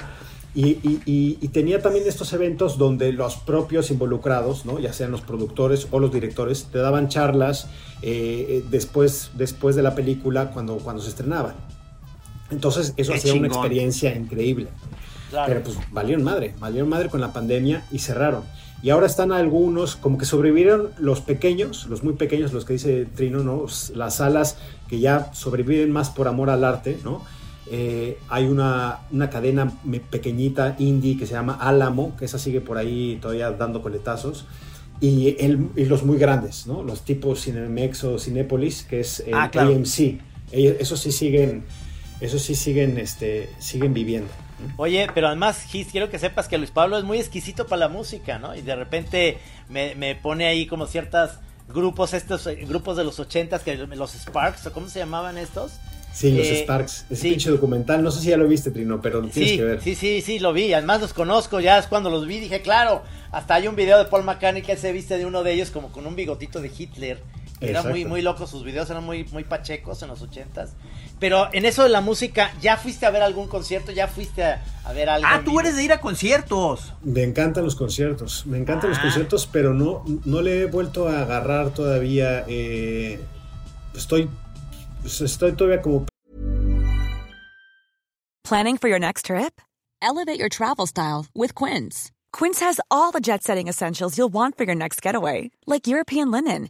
[SPEAKER 5] Y, y- y- y tenía también estos eventos donde los propios involucrados, ¿no? ya sean los productores o los directores, te daban charlas eh, eh, después, después de la película cuando, cuando se estrenaban. Entonces eso
[SPEAKER 6] Qué
[SPEAKER 5] hacía una
[SPEAKER 6] chingón.
[SPEAKER 5] experiencia increíble.
[SPEAKER 7] Claro.
[SPEAKER 5] Pero pues valieron madre, valieron madre con la pandemia y cerraron. Y ahora están algunos, como que sobrevivieron los pequeños, los muy pequeños, los que dice Trino, ¿no? Las salas que ya sobreviven más por amor al arte, ¿no? Eh, hay una, una cadena pequeñita indie que se llama Álamo, que esa sigue por ahí todavía dando coletazos. Y, el- y los muy grandes, ¿no? Los tipos Cinemex o Cinépolis, que es el
[SPEAKER 6] Ah, claro.
[SPEAKER 5] AMC. Ellos- Esos sí siguen, esos sí siguen, este, siguen viviendo.
[SPEAKER 7] Oye, pero además, Gis, quiero que sepas que Luis Pablo es muy exquisito para la música, ¿no? Y de repente me, me pone ahí como ciertas grupos, estos eh, grupos de los ochentas, que los Sparks, ¿o cómo se llamaban estos?
[SPEAKER 5] Sí, los
[SPEAKER 7] Eh,
[SPEAKER 5] Sparks. Ese
[SPEAKER 7] sí.
[SPEAKER 5] pinche documental. No sé si ya lo viste, Trino, pero lo tienes
[SPEAKER 7] Sí,
[SPEAKER 5] que ver.
[SPEAKER 7] sí, sí, sí, lo vi. Además los conozco, ya es cuando los vi, dije, claro, hasta hay un video de Paul McCartney que se viste de uno de ellos como con un bigotito de Hitler. Era
[SPEAKER 5] Exacto.
[SPEAKER 7] muy, muy loco, sus videos eran muy, muy pachecos en los ochentas. Pero en eso de la música, ¿ya fuiste a ver algún concierto? ¿Ya fuiste a, a ver algo?
[SPEAKER 6] Ah, tú eres de ir a conciertos.
[SPEAKER 5] Me encantan los conciertos. Me encantan los
[SPEAKER 6] Ah.
[SPEAKER 5] conciertos, pero no, no le he vuelto a agarrar todavía. eh, estoy, pues, estoy todavía como
[SPEAKER 3] Planning for your next trip? Elevate your travel style with Quince. Quince has all the jet setting essentials you'll want for your next getaway, like European linen,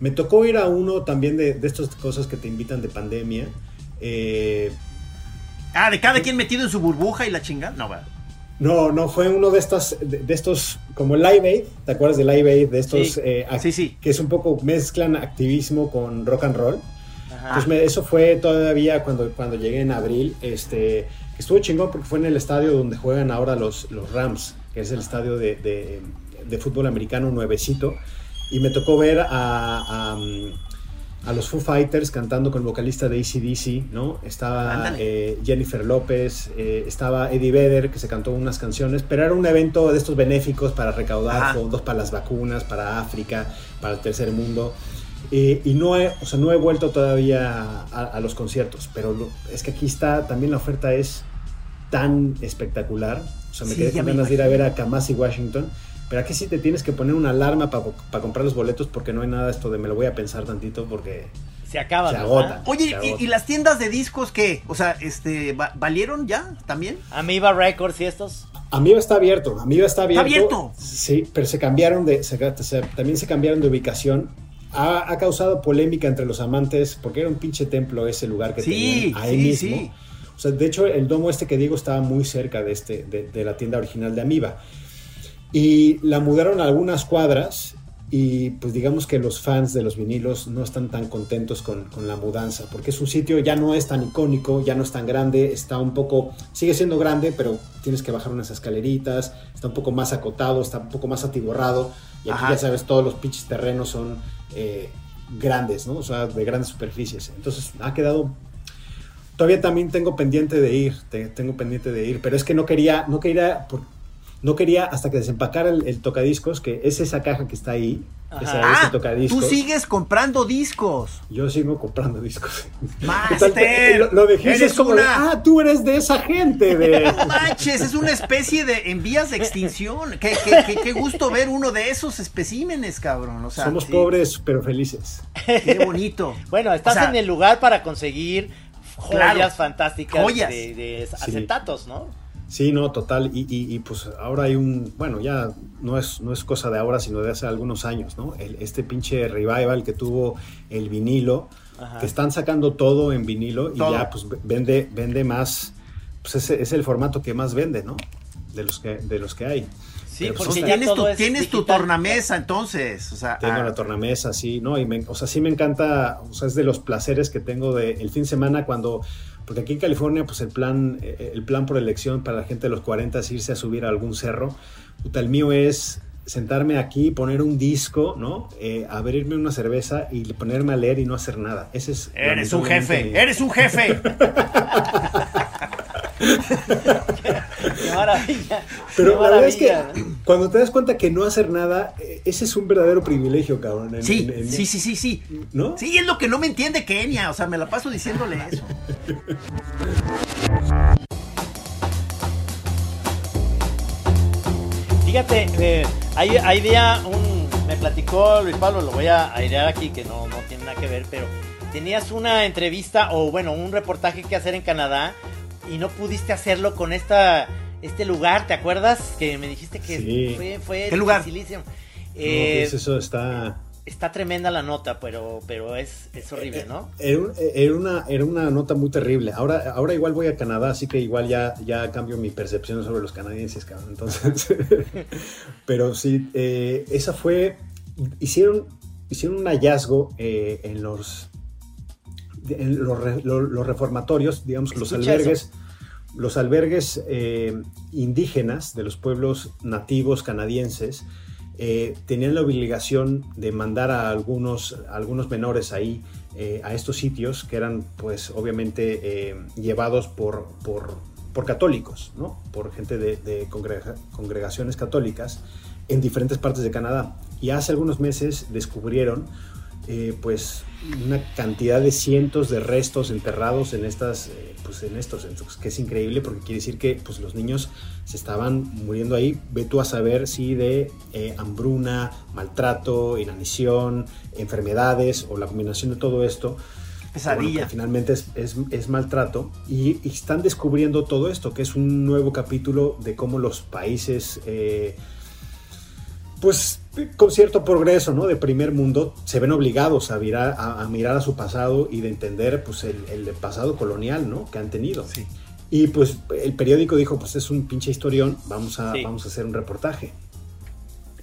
[SPEAKER 5] Me tocó ir a uno también de, de estas cosas que te invitan de pandemia. Eh,
[SPEAKER 6] Ah, de cada quien metido en su burbuja y la chingada. No, va.
[SPEAKER 5] no, no, fue uno de estas, de, de estos, como Live Aid, ¿te acuerdas de Live Aid? De estos,
[SPEAKER 7] Sí,
[SPEAKER 5] eh,
[SPEAKER 6] sí, sí.
[SPEAKER 5] que es un poco, mezclan activismo con rock and roll.
[SPEAKER 7] Ajá.
[SPEAKER 5] Me- eso fue todavía cuando, cuando llegué en abril. Este, que estuvo chingón porque fue en el estadio donde juegan ahora los, los Rams, que es el estadio de, de- de fútbol americano nuevecito. Y me tocó ver a, a, a los Foo Fighters cantando con el vocalista de ACDC, ¿no? Estaba eh, Jennifer López, eh, estaba Eddie Vedder, que se cantó unas canciones, pero era un evento de estos benéficos para recaudar
[SPEAKER 6] Ajá.
[SPEAKER 5] fondos para las vacunas, para África, para el tercer mundo. Eh, y no he, o sea, no he vuelto todavía a, a los conciertos, pero lo- es que aquí está, también la oferta es tan espectacular. O sea, me
[SPEAKER 6] Sí,
[SPEAKER 5] quedé con ganas de ir a ver a Kamasi Washington. Pero aquí sí te tienes que poner una alarma para comprar los boletos porque no hay nada de esto de me lo voy a pensar tantito porque
[SPEAKER 7] Se acaba.
[SPEAKER 5] se
[SPEAKER 7] ¿verdad?
[SPEAKER 5] agota.
[SPEAKER 6] Oye,
[SPEAKER 5] se agota.
[SPEAKER 6] ¿y, y las tiendas de discos qué? O sea, este, ¿va- ¿valieron ya también?
[SPEAKER 7] Amiba Records y estos.
[SPEAKER 5] Amiba está abierto, Amiba está abierto.
[SPEAKER 6] abierto?
[SPEAKER 5] Sí, pero se cambiaron de, se- se- también se cambiaron de ubicación. Ha, ha causado polémica entre los amantes porque era un pinche templo ese lugar que
[SPEAKER 6] Sí,
[SPEAKER 5] tenían ahí
[SPEAKER 6] sí,
[SPEAKER 5] mismo.
[SPEAKER 6] sí.
[SPEAKER 5] O sea, de hecho, el domo este que digo estaba muy cerca de, este, de, de la tienda original de Amiba. Y la mudaron a algunas cuadras y pues digamos que los fans de los vinilos no están tan contentos con, con, la mudanza, porque es un sitio ya no es tan icónico, ya no es tan grande, está un poco, sigue siendo grande, pero tienes que bajar unas escaleritas, está un poco más acotado, está un poco más atiborrado, y aquí Ajá. ya sabes, todos los pinches terrenos son eh, grandes, ¿no? O sea, de grandes superficies. Entonces ha quedado... Todavía también tengo pendiente de ir, tengo pendiente de ir, pero es que no quería, no quería, por, no quería hasta que desempacara el, el, tocadiscos, que es esa caja que está ahí. Esa,
[SPEAKER 6] ah, ese tocadiscos. Tú sigues comprando discos.
[SPEAKER 5] Yo sigo comprando discos.
[SPEAKER 6] Master,
[SPEAKER 5] lo, lo de es como, una... de, ah, tú eres de esa gente. De...
[SPEAKER 6] No manches, es una especie de en vías de extinción. Qué, qué, qué, qué gusto ver uno de esos especímenes, cabrón. O sea,
[SPEAKER 5] Somos sí. pobres, pero felices.
[SPEAKER 6] Qué bonito.
[SPEAKER 7] bueno, estás o sea, en el lugar para conseguir joyas claro, fantásticas
[SPEAKER 6] joyas.
[SPEAKER 7] de, de acetatos, sí. ¿no?
[SPEAKER 5] Sí, no, total. Y, y, y, pues ahora hay un, bueno, ya no es, no es cosa de ahora, sino de hace algunos años, ¿no? El, este pinche revival que tuvo el vinilo, Ajá. que están sacando todo en vinilo y todo. ya pues vende, vende más, pues ese es el formato que más vende, ¿no? De los que, de los que hay.
[SPEAKER 6] Sí, Pero, porque pues, tienes, tu, tienes tu tornamesa entonces, o sea,
[SPEAKER 5] tengo ah. la tornamesa, sí, no, y me, o sea, sí me encanta, o sea, es de los placeres que tengo de el fin de semana cuando porque aquí en California, pues el plan, eh, el plan por elección para la gente de los 40 es irse a subir a algún cerro. Puta, el mío es sentarme aquí, poner un disco, ¿no? Eh, abrirme una cerveza y ponerme a leer y no hacer nada. Ese es.
[SPEAKER 6] Eres un jefe, mi... eres un jefe.
[SPEAKER 7] qué, maravilla.
[SPEAKER 5] Pero
[SPEAKER 7] qué
[SPEAKER 5] la verdad es que cuando te das cuenta que no hacer nada, ese es un verdadero privilegio, cabrón.
[SPEAKER 6] En, sí, en, en, sí, sí, sí, sí.
[SPEAKER 5] ¿No?
[SPEAKER 6] Sí, es lo que no me entiende Kenia. O sea, me la paso diciéndole eso.
[SPEAKER 7] Fíjate, eh, hay, hay día un. Me platicó Luis Pablo, lo voy a airear aquí, que no, no tiene nada que ver, pero tenías una entrevista o, bueno, un reportaje que hacer en Canadá y no pudiste hacerlo con esta este lugar, ¿te acuerdas? Que me dijiste que
[SPEAKER 5] sí.
[SPEAKER 7] fue, fue
[SPEAKER 6] ¿Qué lugar?
[SPEAKER 7] Dificilísimo.
[SPEAKER 5] Eh, pues eso está
[SPEAKER 7] está tremenda la nota, pero, pero es, es horrible, ¿no?
[SPEAKER 5] Era, era, una, era una nota muy terrible. Ahora, ahora igual voy a Canadá, así que igual ya, ya cambio mi percepción sobre los canadienses, cabrón. Entonces, pero sí, eh, esa fue, hicieron, hicieron un hallazgo eh, en los, en los, los, los, reformatorios, digamos, los albergues. Eso los albergues eh, indígenas de los pueblos nativos canadienses eh, tenían la obligación de mandar a algunos, algunos menores ahí eh, a estos sitios que eran pues obviamente eh, llevados por, por, por, católicos, ¿no? por gente de, congrega congregaciones católicas en diferentes partes de Canadá. Y hace algunos meses descubrieron pues una cantidad de cientos de restos enterrados en estas pues en estos entonces, que es increíble porque quiere decir que pues los niños se estaban muriendo ahí. Ve tú a saber si de eh, hambruna maltrato inanición enfermedades o la combinación de todo esto.
[SPEAKER 6] Pesadilla.
[SPEAKER 5] bueno, finalmente es, es, es maltrato. Y, y, están descubriendo todo esto que es un nuevo capítulo de cómo los países eh, pues con cierto progreso, ¿no? De primer mundo, se ven obligados a mirar a, a mirar a su pasado y de entender, pues, el, el, pasado colonial, ¿no? Que han tenido.
[SPEAKER 6] Sí.
[SPEAKER 5] Y pues el periódico dijo, pues es un pinche historión, vamos a, sí. vamos a hacer un reportaje.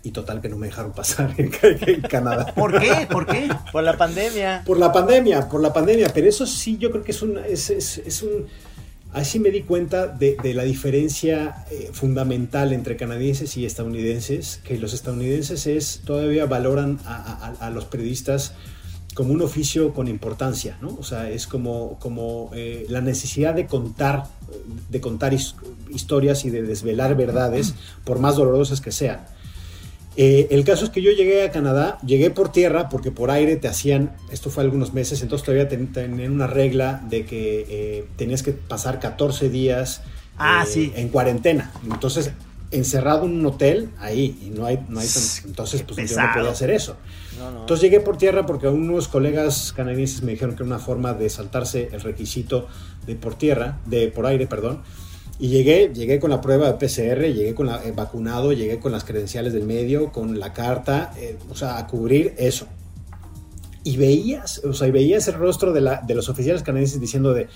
[SPEAKER 5] Y total que no me dejaron pasar en, en Canadá.
[SPEAKER 6] ¿Por qué? ¿Por qué?
[SPEAKER 7] Por la pandemia.
[SPEAKER 5] Por la pandemia, por la pandemia. Pero eso sí, yo creo que es un, es, es, es un Así me di cuenta de, la diferencia eh, fundamental entre canadienses y estadounidenses, que los estadounidenses es, todavía valoran a, los periodistas como un oficio con importancia, ¿no? O sea, es como, eh, la necesidad de contar, de contar his, historias y de desvelar verdades, por más dolorosas que sean. Eh, el caso es que yo llegué a Canadá, llegué por tierra porque por aire te hacían, esto fue algunos meses, entonces todavía tenían ten, una regla de que eh, tenías que pasar 14 días
[SPEAKER 6] ah,
[SPEAKER 5] eh,
[SPEAKER 6] sí.
[SPEAKER 5] en cuarentena. Entonces, encerrado en un hotel, ahí, y no hay, no hay entonces pues Pesado. yo no podía hacer eso. No, no. Entonces llegué por tierra porque unos colegas canadienses me dijeron que era una forma de saltarse el requisito de por tierra, de por aire, perdón, y llegué, llegué con la prueba de PCR, llegué con la, eh, vacunado, llegué con las credenciales del medio, con la carta, eh, o sea, a cubrir eso. Y veías, o sea, y veías el rostro de, la, de los oficiales canadienses diciendo de,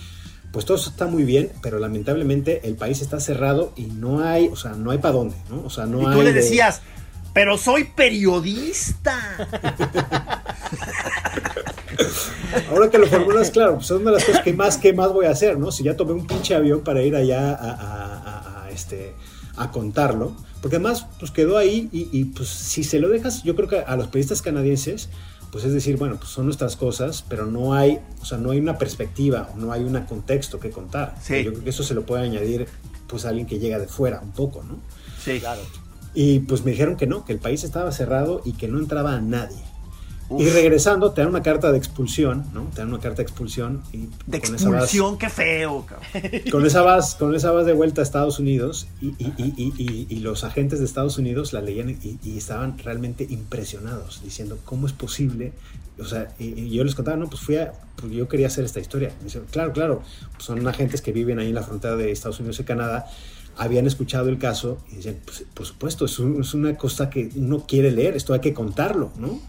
[SPEAKER 5] pues todo eso está muy bien, pero lamentablemente el país está cerrado y no hay, o sea, no hay para dónde, ¿no? O sea, no
[SPEAKER 6] y
[SPEAKER 5] hay.
[SPEAKER 6] tú le
[SPEAKER 5] de-
[SPEAKER 6] decías, pero soy periodista.
[SPEAKER 5] Ahora que lo formulas, claro, pues es una de las cosas que más, que más voy a hacer, ¿no? Si ya tomé un pinche avión para ir allá a, a- a- a, este, a contarlo, porque además, pues quedó ahí y, y, pues si se lo dejas, yo creo que a los periodistas canadienses, pues es decir, bueno, pues son nuestras cosas, pero no hay, o sea, no hay una perspectiva, no hay un contexto que contar.
[SPEAKER 6] Sí.
[SPEAKER 5] Yo creo que eso se lo puede añadir, pues a alguien que llega de fuera, un poco, ¿no?
[SPEAKER 6] Sí,
[SPEAKER 7] Claro.
[SPEAKER 5] Y pues me dijeron que no, que el país estaba cerrado y que no entraba a nadie.
[SPEAKER 6] Uf.
[SPEAKER 5] Y regresando, te dan una carta de expulsión, ¿no? Te dan una carta de expulsión y
[SPEAKER 6] De
[SPEAKER 5] con esa vas-
[SPEAKER 6] expulsión, qué feo, cabrón.
[SPEAKER 5] con esa vas, con esa vas de vuelta a Estados Unidos y, y- y- y- y- y los agentes de Estados Unidos la leían y, y estaban realmente impresionados, diciendo, ¿cómo es posible? O sea, y, yo les contaba, no, pues fui a, pues yo quería hacer esta historia. Me dicen, claro, claro, pues son agentes que viven ahí en la frontera de Estados Unidos y Canadá, habían escuchado el caso y decían, pues, por supuesto, es, un- es una cosa que uno quiere leer, esto hay que contarlo, ¿no?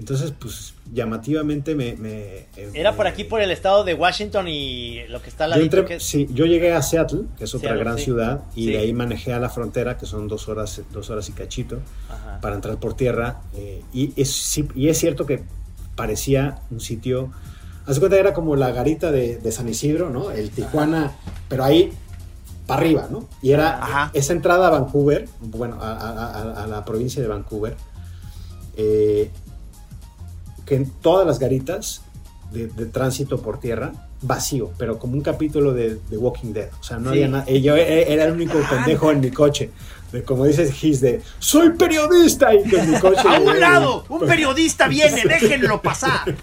[SPEAKER 5] Entonces, pues llamativamente me... me-
[SPEAKER 7] Era por
[SPEAKER 5] me-
[SPEAKER 7] aquí, por el estado de Washington y lo que está al
[SPEAKER 5] yo,
[SPEAKER 7] ladito,
[SPEAKER 5] entré-
[SPEAKER 7] que es...
[SPEAKER 5] sí, yo llegué a Seattle, que es otra
[SPEAKER 7] Seattle,
[SPEAKER 5] gran
[SPEAKER 7] sí.
[SPEAKER 5] ciudad, y
[SPEAKER 7] Sí.
[SPEAKER 5] de ahí manejé a la frontera, que son dos horas, dos horas y cachito,
[SPEAKER 7] Ajá.
[SPEAKER 5] para entrar por tierra. eh, y, es, sí- y es cierto que parecía un sitio. Haz de cuenta era como la garita de, de San Isidro, ¿no? El Tijuana, pero ahí para arriba, ¿no? Y era
[SPEAKER 6] Ajá.
[SPEAKER 5] esa entrada a Vancouver, bueno, a, a- a- a la provincia de Vancouver, eh, que en todas las garitas de, de tránsito por tierra, vacío, pero como un capítulo de, de Walking Dead. O sea, no
[SPEAKER 7] Sí.
[SPEAKER 5] había nada. Yo e- era el único pendejo en mi coche. De, como dices Gis, de soy periodista y con mi coche.
[SPEAKER 6] ¡A un lado! ¡Un periodista viene! ¡Déjenlo pasar!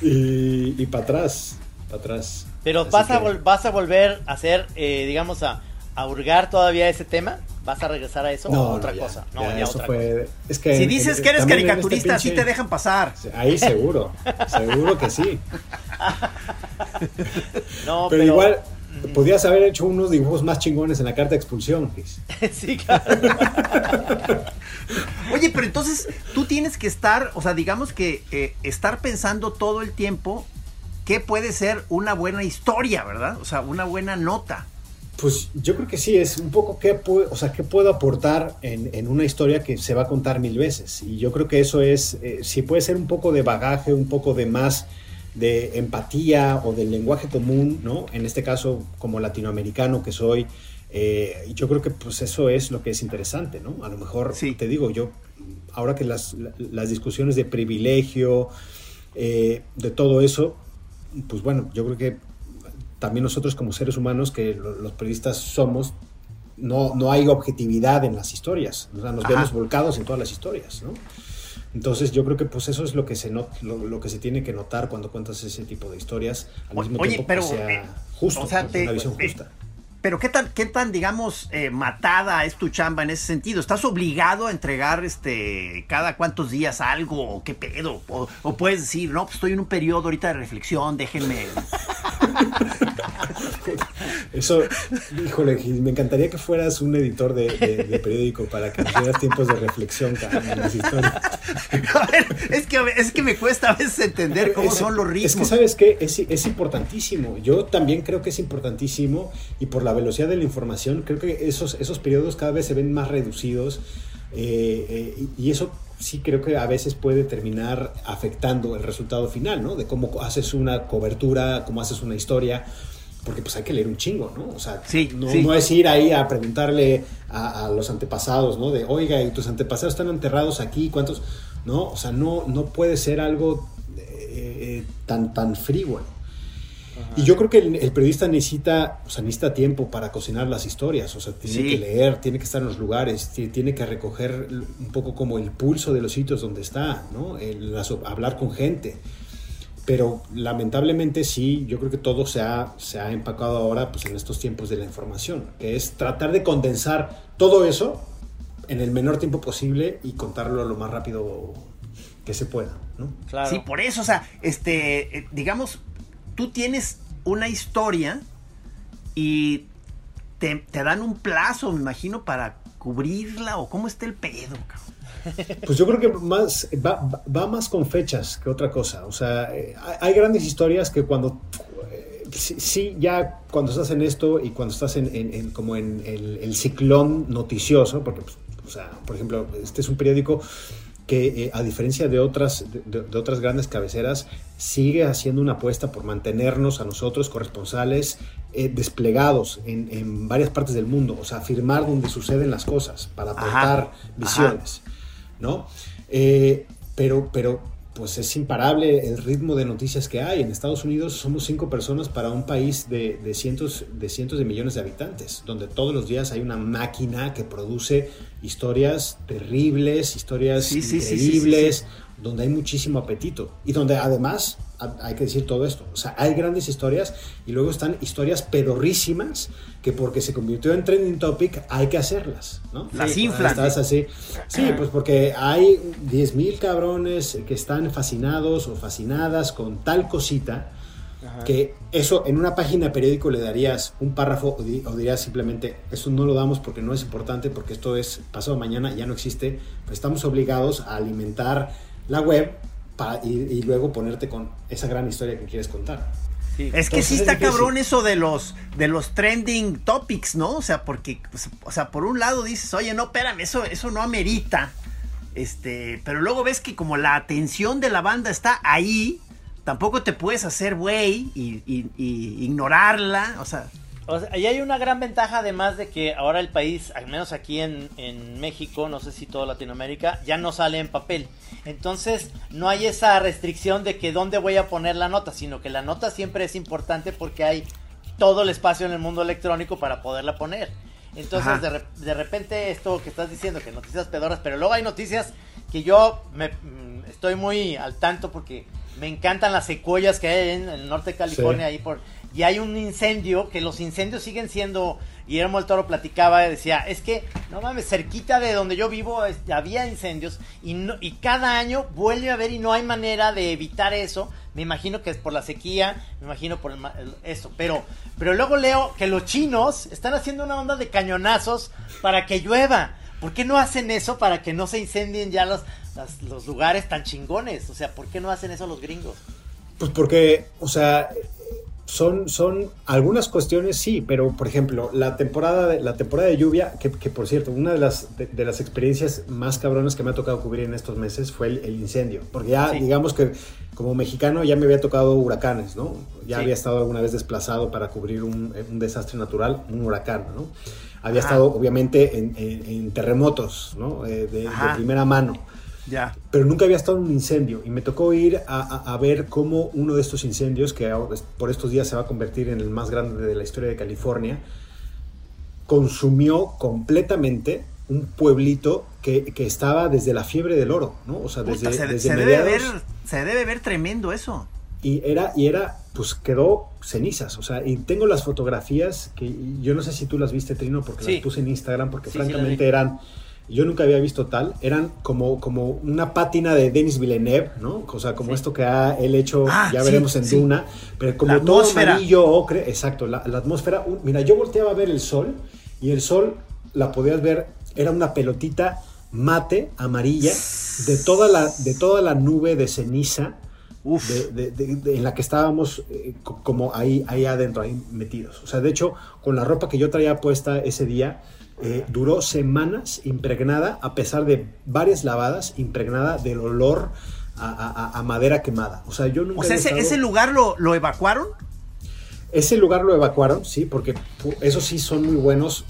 [SPEAKER 5] Y, y para atrás, para atrás.
[SPEAKER 7] Pero
[SPEAKER 5] Así
[SPEAKER 7] vas a,
[SPEAKER 5] que-
[SPEAKER 7] vas a volver a hacer, eh, digamos, a, a hurgar todavía ese tema. ¿Vas a regresar a eso
[SPEAKER 5] No,
[SPEAKER 7] o
[SPEAKER 5] no,
[SPEAKER 7] otra
[SPEAKER 5] ya,
[SPEAKER 7] cosa? No,
[SPEAKER 5] ya,
[SPEAKER 7] ya,
[SPEAKER 5] eso
[SPEAKER 7] otra
[SPEAKER 5] fue. Es que
[SPEAKER 6] Si
[SPEAKER 5] en-
[SPEAKER 6] dices
[SPEAKER 5] en-
[SPEAKER 6] que eres
[SPEAKER 5] este
[SPEAKER 6] caricaturista, así
[SPEAKER 5] pinche-
[SPEAKER 6] te dejan pasar.
[SPEAKER 5] Ahí seguro, seguro que sí.
[SPEAKER 7] No,
[SPEAKER 5] Pero,
[SPEAKER 7] pero,
[SPEAKER 5] igual, podías haber hecho unos dibujos más chingones en la carta de expulsión,
[SPEAKER 7] sí, claro.
[SPEAKER 6] Oye, pero entonces tú tienes que estar, o sea, digamos que eh, estar pensando todo el tiempo qué puede ser una buena historia, ¿verdad? O sea, una buena nota.
[SPEAKER 5] Pues yo creo que sí, es un poco qué, o sea, qué puedo aportar en, en una historia que se va a contar mil veces. Y yo creo que eso es, eh, si puede ser un poco de bagaje, un poco de más de empatía o del lenguaje común, ¿no? En este caso, como latinoamericano que soy, eh, yo creo que pues eso es lo que es interesante, ¿no? A lo mejor,
[SPEAKER 6] Sí.
[SPEAKER 5] te digo, yo, ahora que las, las discusiones de privilegio, eh, de todo eso, pues bueno, yo creo que también nosotros como seres humanos que lo- los periodistas somos, no, no hay objetividad en las historias, o sea, nos
[SPEAKER 6] Ajá.
[SPEAKER 5] vemos volcados en todas las historias, ¿no? Entonces yo creo que pues eso es lo que se not- lo, lo que se tiene que notar cuando cuentas ese tipo de historias, al mismo
[SPEAKER 6] oye,
[SPEAKER 5] tiempo
[SPEAKER 6] pero,
[SPEAKER 5] que sea
[SPEAKER 6] eh,
[SPEAKER 5] justo,
[SPEAKER 6] o sea,
[SPEAKER 5] ¿no?
[SPEAKER 6] te-
[SPEAKER 5] una visión
[SPEAKER 6] eh,
[SPEAKER 5] justa.
[SPEAKER 6] Pero qué tan, qué tan, digamos, eh, matada es tu chamba en ese sentido. ¿Estás obligado a entregar este cada cuántos días algo o qué pedo? O, o puedes decir, no, pues estoy en un periodo ahorita de reflexión, déjenme.
[SPEAKER 5] Eso, híjole, me encantaría que fueras un editor de, de- de periódico para que nos dieras tiempos de reflexión en las historias.
[SPEAKER 6] A ver, es que, es que me cuesta a veces entender cómo
[SPEAKER 5] Es-
[SPEAKER 6] son los ritmos.
[SPEAKER 5] Es que, ¿sabes qué? Es, es importantísimo. Yo también creo que es importantísimo y por la velocidad de la información, creo que esos, esos periodos cada vez se ven más reducidos eh, eh, y eso sí creo que a veces puede terminar afectando el resultado final, ¿no? De cómo haces una cobertura, cómo haces una historia. Porque pues hay que leer un chingo, ¿no? O sea,
[SPEAKER 6] Sí,
[SPEAKER 5] no,
[SPEAKER 6] sí.
[SPEAKER 5] no es ir ahí a preguntarle a, a los antepasados, ¿no? De, oiga, ¿y tus antepasados están enterrados aquí? ¿Cuántos? No, o sea, no, no puede ser algo eh, tan, tan frívolo. Y yo creo que el, el periodista necesita, o sea, necesita tiempo para cocinar las historias, o sea, tiene
[SPEAKER 6] Sí.
[SPEAKER 5] que leer, tiene que estar en los lugares, ti- tiene que recoger un poco como el pulso de los sitios donde está, ¿no? El- las- hablar con gente. Pero lamentablemente sí, yo creo que todo se ha, se ha empacado ahora pues, en estos tiempos de la información, que es tratar de condensar todo eso en el menor tiempo posible y contarlo lo más rápido que se pueda, ¿no?
[SPEAKER 7] Claro.
[SPEAKER 6] Sí, por eso, o sea, este, eh, digamos, tú tienes una historia y te, te dan un plazo, me imagino, para cubrirla o cómo está el pedo.
[SPEAKER 5] Pues yo creo que más va, va- más con fechas que otra cosa. O sea, eh, hay, grandes historias que cuando sí, ya cuando estás en esto y cuando estás en, como en el, ciclón noticioso, porque, pues, o sea, por ejemplo, este es un periódico que eh, a diferencia de otras, de, otras grandes cabeceras, sigue haciendo una apuesta por mantenernos a nosotros corresponsales eh, desplegados en, varias partes del mundo, o sea, firmar donde suceden las cosas para aportar visiones, ¿no? Eh, pero, pero pues es imparable el ritmo de noticias que hay. En Estados Unidos somos cinco personas para un país de, cientos, de cientos de millones de habitantes, donde todos los días hay una máquina que produce historias terribles, historias increíbles, donde hay muchísimo apetito y donde además hay que decir todo esto. O sea, hay grandes historias y luego están historias pedorrísimas que porque se convirtió en trending topic hay que hacerlas, ¿no?
[SPEAKER 6] Las inflan.
[SPEAKER 5] así. Sí, pues porque hay 10.000 cabrones que están fascinados o fascinadas con tal cosita que eso en una página de periódico le darías un párrafo o, dirías simplemente, eso no lo damos porque no es importante, porque esto es pasado mañana, ya no existe, pues estamos obligados a alimentar la web y, luego ponerte con esa gran historia que quieres contar.
[SPEAKER 6] Es que sí está cabrón eso de los de los trending topics, ¿no? O sea, porque pues, o sea, por un lado dices, "Oye, no, espérame, eso eso no amerita." Este, pero luego ves que como la atención de la banda está ahí, tampoco te puedes hacer güey y, y, ignorarla, o sea,
[SPEAKER 7] o sea, y hay una gran ventaja además de que ahora el país, al menos aquí en, en, México, no sé si toda Latinoamérica, ya no sale en papel. Entonces no hay esa restricción de que dónde voy a poner la nota, sino que la nota siempre es importante porque hay todo el espacio en el mundo electrónico para poderla poner. Entonces de, de, repente esto que estás diciendo, que noticias pedoras, pero luego hay noticias que yo me, mm, estoy muy al tanto porque me encantan las secuoyas que hay en el norte de California, ahí por y hay un incendio, que los incendios siguen siendo, Guillermo el Toro platicaba, decía, es que, no mames, cerquita de donde yo vivo había incendios y, no, y cada año vuelve a haber y no hay manera de evitar eso. Me imagino que es por la sequía, me imagino por el, eso, pero, pero luego leo que los chinos están haciendo una onda de cañonazos para que llueva. ¿Por qué no hacen eso para que no se incendien ya los, los lugares tan chingones? O sea, ¿por qué no hacen eso los gringos?
[SPEAKER 5] Pues porque, o sea, son, son algunas cuestiones, sí, pero por ejemplo, la temporada de, la temporada de lluvia, que, por cierto, una de las, de, las experiencias más cabronas que me ha tocado cubrir en estos meses fue el, incendio. Porque ya, digamos que como mexicano ya me había tocado huracanes, ¿no? Ya había estado alguna vez desplazado para cubrir un, desastre natural, un huracán, ¿no? Había estado obviamente en, terremotos, ¿no? Eh, de, de primera mano. Pero nunca había estado en un incendio y me tocó ir a, ver cómo uno de estos incendios, que por estos días se va a convertir en el más grande de la historia de California, consumió completamente un pueblito que, estaba desde la fiebre del oro, ¿no? O sea, desde,
[SPEAKER 6] se, debe ver, se debe ver tremendo eso.
[SPEAKER 5] Y era, y era, pues quedó cenizas, o sea, y tengo las fotografías que yo no sé si tú las viste, Trino, porque las puse en Instagram, porque francamente eran yo nunca había visto tal, eran como, como una pátina de Denis Villeneuve, ¿no? O sea, como esto que ha él hecho, ah, ya veremos en Duna, pero como todo amarillo, ocre, exacto, la, atmósfera, mira, yo volteaba a ver el sol y el sol la podías ver, era una pelotita mate, amarilla, de toda la, de toda la nube de ceniza en la que estábamos eh, como ahí, ahí adentro, ahí metidos. O sea, de hecho, con la ropa que yo traía puesta ese día, eh, duró semanas impregnada, a pesar de varias lavadas, impregnada del olor a, madera quemada. O sea, yo nunca.
[SPEAKER 6] O sea, ese, lugar lo, evacuaron?
[SPEAKER 5] Ese lugar lo evacuaron, sí, porque esos sí son muy buenos.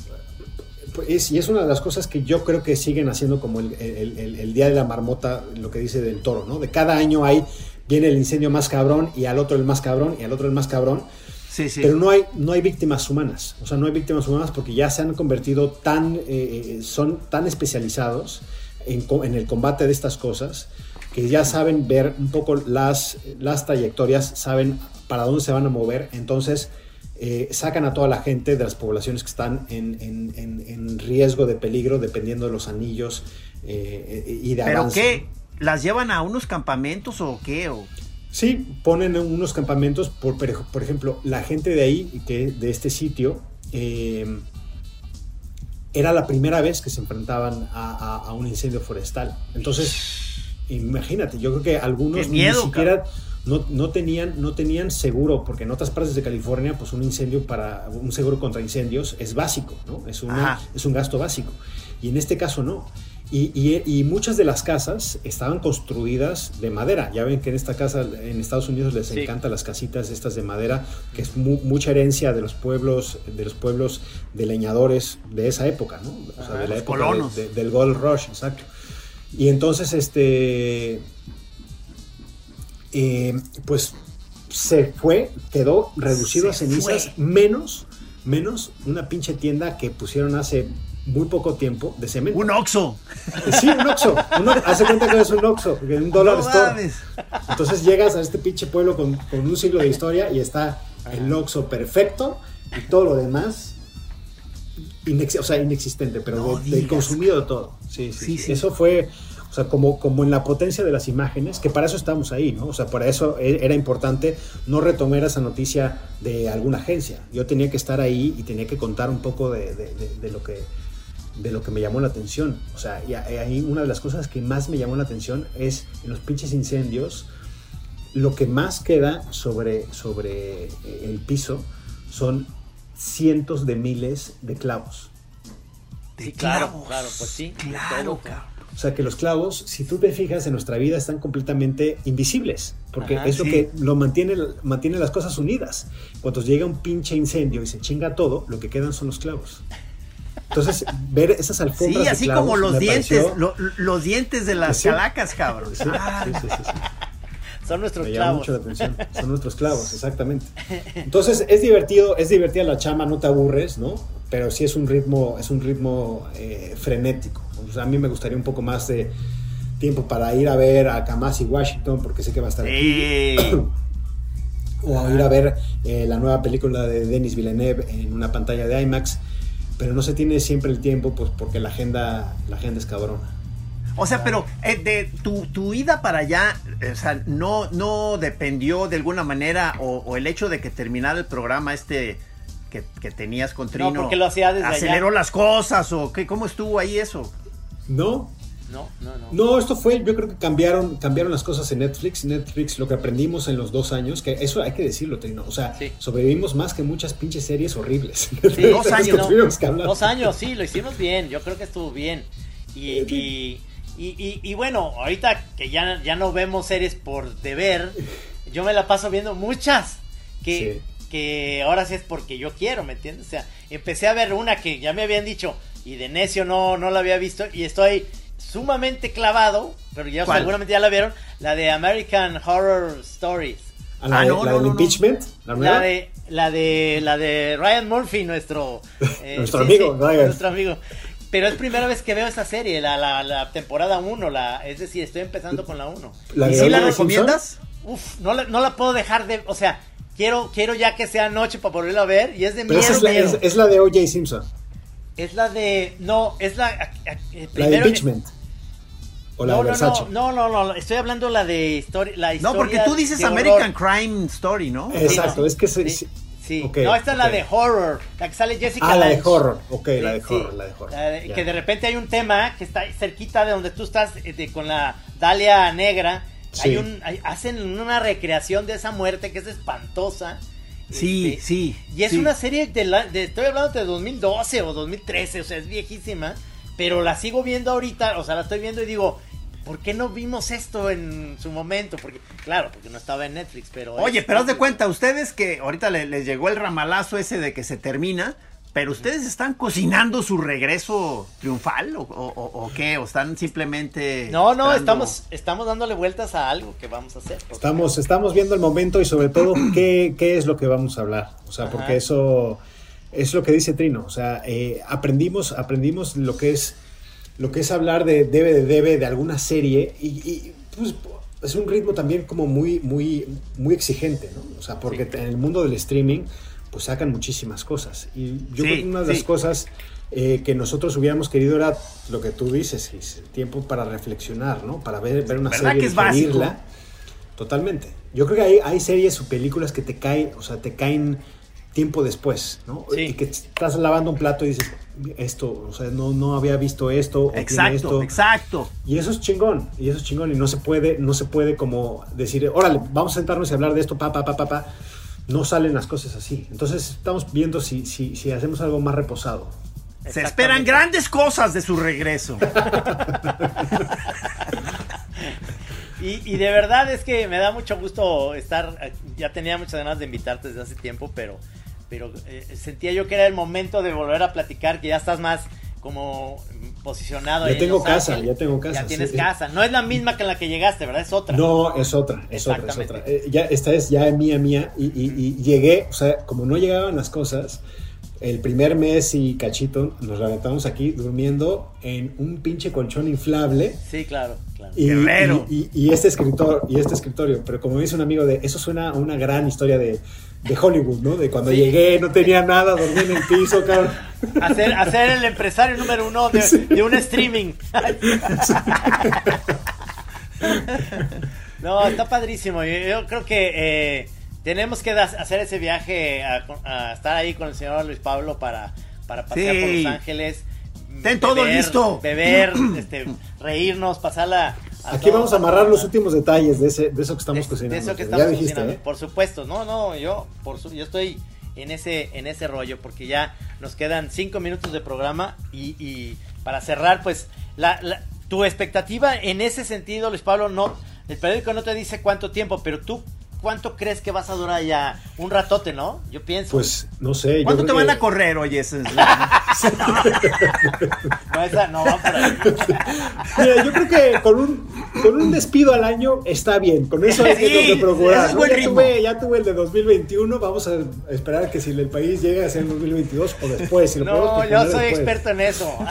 [SPEAKER 5] y es una de las cosas que yo creo que siguen haciendo como el, el, Día de la Marmota, lo que dice del toro, ¿no? De cada año hay, viene el incendio más cabrón y al otro el más cabrón y al otro el más cabrón. Pero no hay, no hay víctimas humanas. O sea, no hay víctimas humanas porque ya se han convertido tan, eh, eh, son tan especializados en, en, el combate de estas cosas que ya saben ver un poco las, las trayectorias, saben para dónde se van a mover. Entonces, eh, sacan a toda la gente de las poblaciones que están en, en, en riesgo de peligro dependiendo de los anillos y de
[SPEAKER 6] ¿Pero qué? ¿Las llevan a unos campamentos o qué? O...
[SPEAKER 5] Sí, ponen unos campamentos, por, por ejemplo, la gente de ahí, que, de este sitio, eh, era la primera vez que se enfrentaban a, un incendio forestal. Entonces, imagínate, yo creo que algunos ni siquiera, no, no, tenían, no tenían seguro, porque en otras partes de California, pues un incendio para, un seguro contra incendios es básico, ¿no? Es, una, es un gasto básico. Y en este caso no. Y, y, y, muchas de las casas estaban construidas de madera. Ya ven que en esta casa, en Estados Unidos, les sí. encantan las casitas estas de madera, que es mu mucha herencia de los pueblos, de los pueblos de leñadores de esa época, ¿no? O sea,
[SPEAKER 6] Ah,
[SPEAKER 5] de la
[SPEAKER 6] los
[SPEAKER 5] época
[SPEAKER 6] colonos.
[SPEAKER 5] de- de- del Gold Rush, exacto. Y entonces, este, eh, pues se fue, quedó reducido
[SPEAKER 6] Se
[SPEAKER 5] a cenizas,
[SPEAKER 6] fue.
[SPEAKER 5] menos, menos una pinche tienda que pusieron hace muy poco tiempo de cemento.
[SPEAKER 6] Un Oxxo.
[SPEAKER 5] Sí, un Oxxo. Hace cuenta que es un Oxxo, un dólar
[SPEAKER 6] No
[SPEAKER 5] store.
[SPEAKER 6] mames.
[SPEAKER 5] Entonces llegas a este pinche pueblo con, con un siglo de historia y está el Oxxo perfecto y todo lo demás inex- o sea, inexistente, pero
[SPEAKER 6] No
[SPEAKER 5] de- consumido de todo. Sí, sí,
[SPEAKER 6] Sí.
[SPEAKER 5] Eso fue, o sea, como, como en la potencia de las imágenes, que para eso estamos ahí, ¿no? O sea, para eso e- era importante no retomar esa noticia de alguna agencia. Yo tenía que estar ahí y tenía que contar un poco de, de- de- de lo que de lo que me llamó la atención. O sea, y ahí una de las cosas que más me llamó la atención es en los pinches incendios, lo que más queda sobre, sobre eh, el piso son cientos de miles de clavos.
[SPEAKER 7] Sí, claro,
[SPEAKER 6] clavos.
[SPEAKER 7] claro, pues sí. de
[SPEAKER 6] Claro,
[SPEAKER 7] todo.
[SPEAKER 6] cabrón.
[SPEAKER 5] O sea que los clavos, si tú te fijas en nuestra vida, están completamente invisibles, porque
[SPEAKER 7] Ajá,
[SPEAKER 5] es lo que lo mantiene, mantiene las cosas unidas. Cuando llega un pinche incendio y se chinga todo, lo que quedan son los clavos. Entonces, ver esas alfombras
[SPEAKER 6] Sí, así como los dientes, lo- los dientes de las
[SPEAKER 5] Sí.
[SPEAKER 6] calacas, cabrón.
[SPEAKER 5] Sí,
[SPEAKER 6] Ah,
[SPEAKER 5] sí.
[SPEAKER 7] Son nuestros
[SPEAKER 5] Me
[SPEAKER 7] clavos.
[SPEAKER 5] mucho la atención. Son nuestros clavos, exactamente. Entonces, es divertido, es divertida la chama, no te aburres, ¿no? Pero sí es un ritmo, es un ritmo eh, frenético. O sea, a mí me gustaría un poco más de tiempo para ir a ver a Kamasi Washington, porque sé que va a estar aquí. O a ir a ver eh, la nueva película de Denis Villeneuve en una pantalla de IMAX. Pero no se tiene siempre el tiempo, pues porque la agenda, la agenda es cabrona.
[SPEAKER 6] O sea, pero eh, de tu, tu ida para allá, eh, o sea, no, no dependió de alguna manera, o, o el hecho de que terminara el programa este que, que tenías con Trino.
[SPEAKER 7] porque lo hacía desde
[SPEAKER 6] ¿Aceleró
[SPEAKER 7] allá.
[SPEAKER 6] las cosas o qué? ¿Cómo estuvo ahí eso?
[SPEAKER 5] No,
[SPEAKER 7] No, no, no.
[SPEAKER 5] No, esto fue, yo creo que cambiaron, cambiaron las cosas en Netflix. Netflix, lo que aprendimos en los dos años, que eso hay que decirlo, Trino. O sea,
[SPEAKER 7] Sí.
[SPEAKER 5] sobrevivimos más que muchas pinches series horribles.
[SPEAKER 7] Sí,
[SPEAKER 6] Dos años.
[SPEAKER 7] Dos años, sí, lo hicimos bien. Yo creo que estuvo bien. Y, y, y, y- y bueno, ahorita que ya, ya no vemos series por deber, yo me la paso viendo muchas. Que, que ahora sí es porque yo quiero, ¿me entiendes? O sea, empecé a ver una que ya me habían dicho y de necio no, no la había visto y estoy sumamente clavado, pero ya
[SPEAKER 6] ¿Cuál?
[SPEAKER 7] seguramente ya la vieron, la de American Horror Stories.
[SPEAKER 5] A la,
[SPEAKER 6] Ah,
[SPEAKER 5] de-
[SPEAKER 6] no,
[SPEAKER 5] la
[SPEAKER 6] no,
[SPEAKER 5] del
[SPEAKER 6] no, no.
[SPEAKER 5] impeachment, la nueva.
[SPEAKER 7] La de, la de, la de Ryan Murphy, nuestro, eh,
[SPEAKER 5] Nuestro amigo, Ryan.
[SPEAKER 7] Nuestro amigo. Pero es primera vez que veo esa serie, la, la, la temporada 1, la, es decir, estoy empezando con la 1.
[SPEAKER 5] La
[SPEAKER 6] ¿Y si la recomiendas?
[SPEAKER 7] Uf, no la, no la puedo dejar de, o sea, quiero, quiero ya que sea noche para volverla a ver y es de
[SPEAKER 5] Pero
[SPEAKER 7] miedo.
[SPEAKER 5] esa es la, es la de O.J. Simpson,
[SPEAKER 7] Es la de, no, es la, eh,
[SPEAKER 5] la de
[SPEAKER 7] primero-
[SPEAKER 5] impeachment. O la
[SPEAKER 7] no,
[SPEAKER 5] de
[SPEAKER 7] no,
[SPEAKER 5] Versace.
[SPEAKER 7] no, no, no, no, estoy hablando la de historia, la
[SPEAKER 6] No,
[SPEAKER 7] historia
[SPEAKER 6] porque tú dices. American Crime Story, ¿no?
[SPEAKER 5] Exacto,
[SPEAKER 7] Sí,
[SPEAKER 5] es que se-
[SPEAKER 7] sí,
[SPEAKER 5] sí.
[SPEAKER 7] no, esta es la de horror, la que sale Jessica
[SPEAKER 5] Ah, la de horror. Ok, la de horror,
[SPEAKER 7] sí.
[SPEAKER 5] la de horror.
[SPEAKER 7] La de-
[SPEAKER 5] Ya.
[SPEAKER 7] que de repente hay un tema que está cerquita de donde tú estás eh, de- con la Dalia Negra.
[SPEAKER 5] Sí.
[SPEAKER 7] Hay un, hay- hacen una recreación de esa muerte que es espantosa.
[SPEAKER 6] Sí,
[SPEAKER 7] Este,
[SPEAKER 6] sí.
[SPEAKER 7] Y es
[SPEAKER 6] sí.
[SPEAKER 7] una serie de, la, de- estoy hablando de 2012 o 2013, o sea, es viejísima, pero la sigo viendo ahorita, o sea, la estoy viendo y digo, ¿por qué no vimos esto en su momento? Porque, claro, porque no estaba en Netflix, pero...
[SPEAKER 6] Oye,
[SPEAKER 7] es-
[SPEAKER 6] pero haz de cuenta, ustedes que ahorita le- les llegó el ramalazo ese de que se termina, pero ustedes están cocinando su regreso triunfal o, o- o- o qué, o están simplemente...
[SPEAKER 7] No, no,
[SPEAKER 6] esperando-
[SPEAKER 7] estamos, estamos dándole vueltas a algo que vamos a hacer.
[SPEAKER 5] Estamos, estamos viendo el momento y sobre todo qué, qué es lo que vamos a hablar. O sea, porque eso es lo que dice Trino. O sea, eh, aprendimos, aprendimos lo que es lo que es hablar de debe de debe de alguna serie y, y, pues es un ritmo también como muy muy muy exigente, ¿no? O sea, porque en el mundo del streaming pues sacan muchísimas cosas y yo
[SPEAKER 6] Sí,
[SPEAKER 5] creo que una de
[SPEAKER 6] sí.
[SPEAKER 5] las cosas eh, que nosotros hubiéramos querido era lo que tú dices, es el tiempo para reflexionar, ¿no? Para ver, ver una
[SPEAKER 6] ¿Verdad
[SPEAKER 5] serie, digerirla. Totalmente. Yo creo que hay, hay series o películas que te caen, o sea, te caen tiempo después, ¿no?
[SPEAKER 7] Sí.
[SPEAKER 5] Y que estás lavando un plato y dices, esto, o sea, no, no había visto esto,
[SPEAKER 6] Exacto,
[SPEAKER 5] esto.
[SPEAKER 6] exacto.
[SPEAKER 5] Y eso es chingón, y eso es chingón, y no se puede, no se puede como decir, órale, vamos a sentarnos y hablar de esto, pa, pa, pa, pa, pa. No salen las cosas así. Entonces estamos viendo si, si, si hacemos algo más reposado.
[SPEAKER 6] Se esperan grandes cosas de su regreso.
[SPEAKER 7] Y, y de verdad es que me da mucho gusto estar. Ya tenía muchas ganas de invitarte desde hace tiempo, pero, pero eh, sentía yo que era el momento de volver a platicar, que ya estás más como posicionado.
[SPEAKER 5] Ya
[SPEAKER 7] ahí en
[SPEAKER 5] tengo casa,
[SPEAKER 7] Ángeles.
[SPEAKER 5] ya tengo casa,
[SPEAKER 7] Ya tienes
[SPEAKER 5] sí.
[SPEAKER 7] casa. No es la misma que en la que llegaste, ¿verdad? Es otra.
[SPEAKER 5] No, es otra, es otra, es otra. Eh, ya, esta es ya mía, mía, y, y- y llegué, o sea, como no llegaban las cosas, el primer mes y cachito nos levantamos aquí durmiendo en un pinche colchón inflable.
[SPEAKER 7] Sí, claro, claro.
[SPEAKER 5] Y,
[SPEAKER 6] Guerrero.
[SPEAKER 5] y- y- y este escritor, y este escritorio, pero como dice un amigo de, eso suena a una gran historia de, de Hollywood, ¿no? De cuando
[SPEAKER 7] Sí.
[SPEAKER 5] llegué, no tenía nada, dormí en el piso, cabrón.
[SPEAKER 7] Hacer, hacer el empresario número uno de, de un streaming. no, está padrísimo. Yo, yo creo que eh, tenemos que hacer ese viaje a, a estar ahí con el señor Luis Pablo para, para pasear por. Los Ángeles.
[SPEAKER 6] Ten todo listo.
[SPEAKER 7] Beber, este, reírnos, pasarla. a
[SPEAKER 5] Aquí
[SPEAKER 7] todo-
[SPEAKER 5] vamos a amarrar los últimos detalles de, ese, de eso que estamos
[SPEAKER 7] de-
[SPEAKER 5] cocinando.
[SPEAKER 7] de eso que
[SPEAKER 5] ya
[SPEAKER 7] estamos
[SPEAKER 5] dijiste,
[SPEAKER 7] cocinando,
[SPEAKER 5] ¿eh?
[SPEAKER 7] por supuesto. No, no, yo, por su- yo estoy en ese, en ese rollo porque ya nos quedan cinco minutos de programa y, y para cerrar, pues, la, la- tu expectativa en ese sentido, Luis Pablo, no, el periódico no te dice cuánto tiempo, pero tú, ¿cuánto crees que vas a durar ya? Un ratote, ¿no? Yo pienso.
[SPEAKER 5] Pues no sé. yo
[SPEAKER 6] ¿Cuándo te van a correr, oye? Esa es-
[SPEAKER 7] no, esa no va por ahí.
[SPEAKER 5] Mira, yo creo que con un, con un despido al año está bien. Con eso hay que, tengo que procurar.
[SPEAKER 6] ese es
[SPEAKER 5] ¿no?
[SPEAKER 6] buen
[SPEAKER 5] ya, tuve, ya tuve el de 2021. Vamos a esperar que si el país llega a ser en 2022 o después. Si lo podemos
[SPEAKER 7] No, yo soy
[SPEAKER 5] después.
[SPEAKER 7] experto en eso.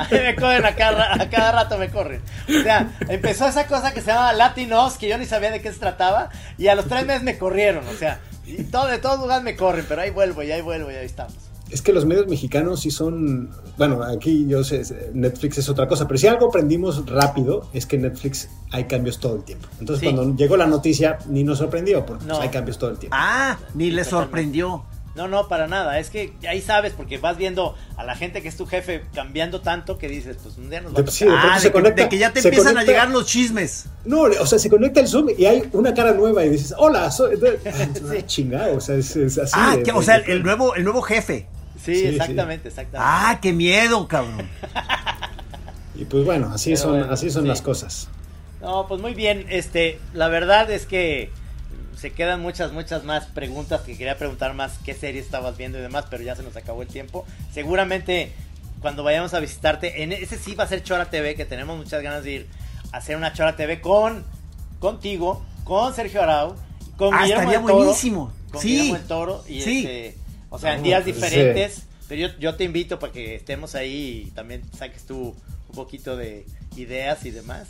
[SPEAKER 7] A mí me corren a cada, a cada rato me corren. O sea, empezó esa cosa que se llama Latinos, que yo ni sabía de qué se trataba, y a los tres meses me corrieron. O sea, y todo, de todos lugares me corren, pero ahí vuelvo, y ahí vuelvo, y ahí estamos.
[SPEAKER 5] Es que los medios mexicanos sí son. Bueno, aquí yo sé, Netflix es otra cosa, pero si algo aprendimos rápido es que en Netflix hay cambios todo el tiempo. Entonces,
[SPEAKER 7] Sí.
[SPEAKER 5] cuando llegó la noticia, ni nos sorprendió, porque pues, hay cambios todo el tiempo.
[SPEAKER 6] Ah, ni le sorprendió.
[SPEAKER 7] No, no, para nada. Es que ahí sabes, porque vas viendo a la gente que es tu jefe cambiando tanto que dices, pues un día nos va a
[SPEAKER 5] De- sí, de
[SPEAKER 6] Ah,
[SPEAKER 5] se
[SPEAKER 6] de que,
[SPEAKER 5] conecta-
[SPEAKER 6] de que ya te empiezan a llegar los chismes.
[SPEAKER 5] No, o sea, se conecta el Zoom y hay una cara nueva y dices, hola, soy. Ah, chingado, o sea, es, es así.
[SPEAKER 6] ah,
[SPEAKER 5] de-
[SPEAKER 6] que- o sea, el, el nuevo, el nuevo jefe.
[SPEAKER 7] Sí,
[SPEAKER 5] Sí,
[SPEAKER 7] exactamente, exactamente.
[SPEAKER 6] Ah, qué miedo, cabrón.
[SPEAKER 5] Y pues bueno, así
[SPEAKER 7] Pero
[SPEAKER 5] son,
[SPEAKER 7] bueno,
[SPEAKER 5] así son las cosas.
[SPEAKER 7] No, pues muy bien. Este, la verdad es que se quedan muchas, muchas más preguntas que quería preguntar más qué serie estabas viendo y demás, pero ya se nos acabó el tiempo. Seguramente cuando vayamos a visitarte, en ese sí va a ser Chora TV, que tenemos muchas ganas de ir a hacer una Chora TV con contigo, con Sergio Arau, con
[SPEAKER 6] Ah,
[SPEAKER 7] Guillermo
[SPEAKER 6] estaría
[SPEAKER 7] del Toro,
[SPEAKER 6] buenísimo.
[SPEAKER 7] Con
[SPEAKER 6] Sí.
[SPEAKER 7] Guillermo del Toro y
[SPEAKER 6] Sí.
[SPEAKER 7] este, o sea, en
[SPEAKER 5] No,
[SPEAKER 7] días diferentes. Pero yo, yo te invito para que estemos ahí y también saques tú un poquito de ideas y demás.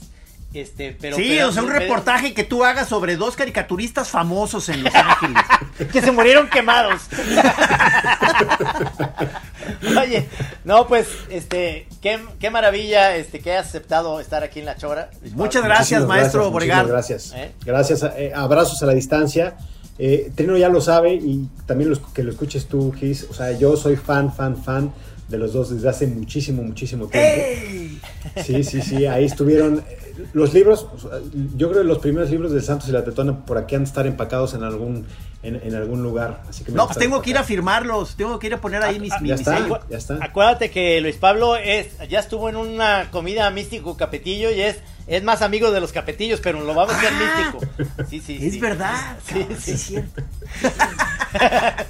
[SPEAKER 7] Este, pero,
[SPEAKER 6] sí,
[SPEAKER 7] pero-
[SPEAKER 6] o sea, un
[SPEAKER 7] pero-
[SPEAKER 6] reportaje que tú hagas sobre dos caricaturistas famosos en Los Ángeles.
[SPEAKER 7] que se murieron quemados. Oye, no, pues, este, qué, qué maravilla, este, que hayas aceptado estar aquí en La Chora.
[SPEAKER 6] Muchas gracias,
[SPEAKER 5] Muchísimas
[SPEAKER 6] maestro Borgar.
[SPEAKER 5] Gracias.
[SPEAKER 7] ¿Eh?
[SPEAKER 5] Gracias. eh, abrazos a la distancia. Eh, Trino ya lo sabe y también los, que lo escuches tú, Gis. O sea, yo soy fan, fan, fan de los dos desde hace muchísimo, muchísimo tiempo. Sí, sí, sí. Ahí estuvieron eh, los libros. sea, Yo creo que los primeros libros de Santos y la Tetona por aquí han de estar empacados en algún, en, en algún lugar. Así que me
[SPEAKER 6] No, pues tengo que ir a firmarlos. Tengo que ir a poner ahí mis,
[SPEAKER 5] ya está.
[SPEAKER 6] sello.
[SPEAKER 5] ya está.
[SPEAKER 7] Acuérdate que Luis Pablo es, ya estuvo en una comida místico capetillo y es, es más amigo de los capetillos, pero lo vamos a hacer
[SPEAKER 6] Ah.
[SPEAKER 7] místico. Sí, sí,
[SPEAKER 6] Es
[SPEAKER 7] sí.
[SPEAKER 6] verdad.
[SPEAKER 7] Sí,
[SPEAKER 6] cabrón,
[SPEAKER 7] sí.
[SPEAKER 6] es cierto.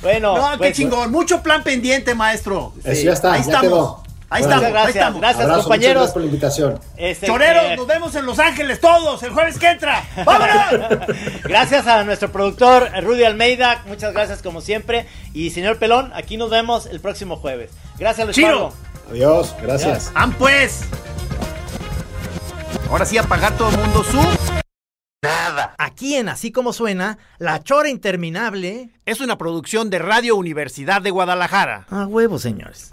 [SPEAKER 7] Bueno,
[SPEAKER 6] No, qué
[SPEAKER 7] pues,
[SPEAKER 6] chingón. Mucho plan pendiente, maestro.
[SPEAKER 5] Eso ya está,
[SPEAKER 6] Ahí
[SPEAKER 5] ya
[SPEAKER 6] estamos.
[SPEAKER 5] quedó.
[SPEAKER 6] Ahí estamos.
[SPEAKER 7] Muchas
[SPEAKER 6] Ahí
[SPEAKER 7] gracias,
[SPEAKER 6] estamos.
[SPEAKER 7] gracias.
[SPEAKER 5] Abrazo,
[SPEAKER 7] compañeros.
[SPEAKER 5] muchas gracias por la invitación.
[SPEAKER 7] este,
[SPEAKER 6] Choreros,
[SPEAKER 7] eh,
[SPEAKER 6] nos vemos en Los Ángeles todos el jueves que entra. ¡Vámonos!
[SPEAKER 7] Gracias a nuestro productor Rudy Almeida, muchas gracias como siempre. Y señor Pelón, aquí nos vemos el próximo jueves. Gracias, Luis
[SPEAKER 6] Chiro.
[SPEAKER 7] Pablo.
[SPEAKER 5] Adiós, gracias.
[SPEAKER 6] ¡Han pues! Ahora sí, apagar todo el mundo su.
[SPEAKER 8] Aquí en Así como suena, La Chora Interminable.
[SPEAKER 6] Es una producción de Radio Universidad de Guadalajara.
[SPEAKER 8] A huevo, señores.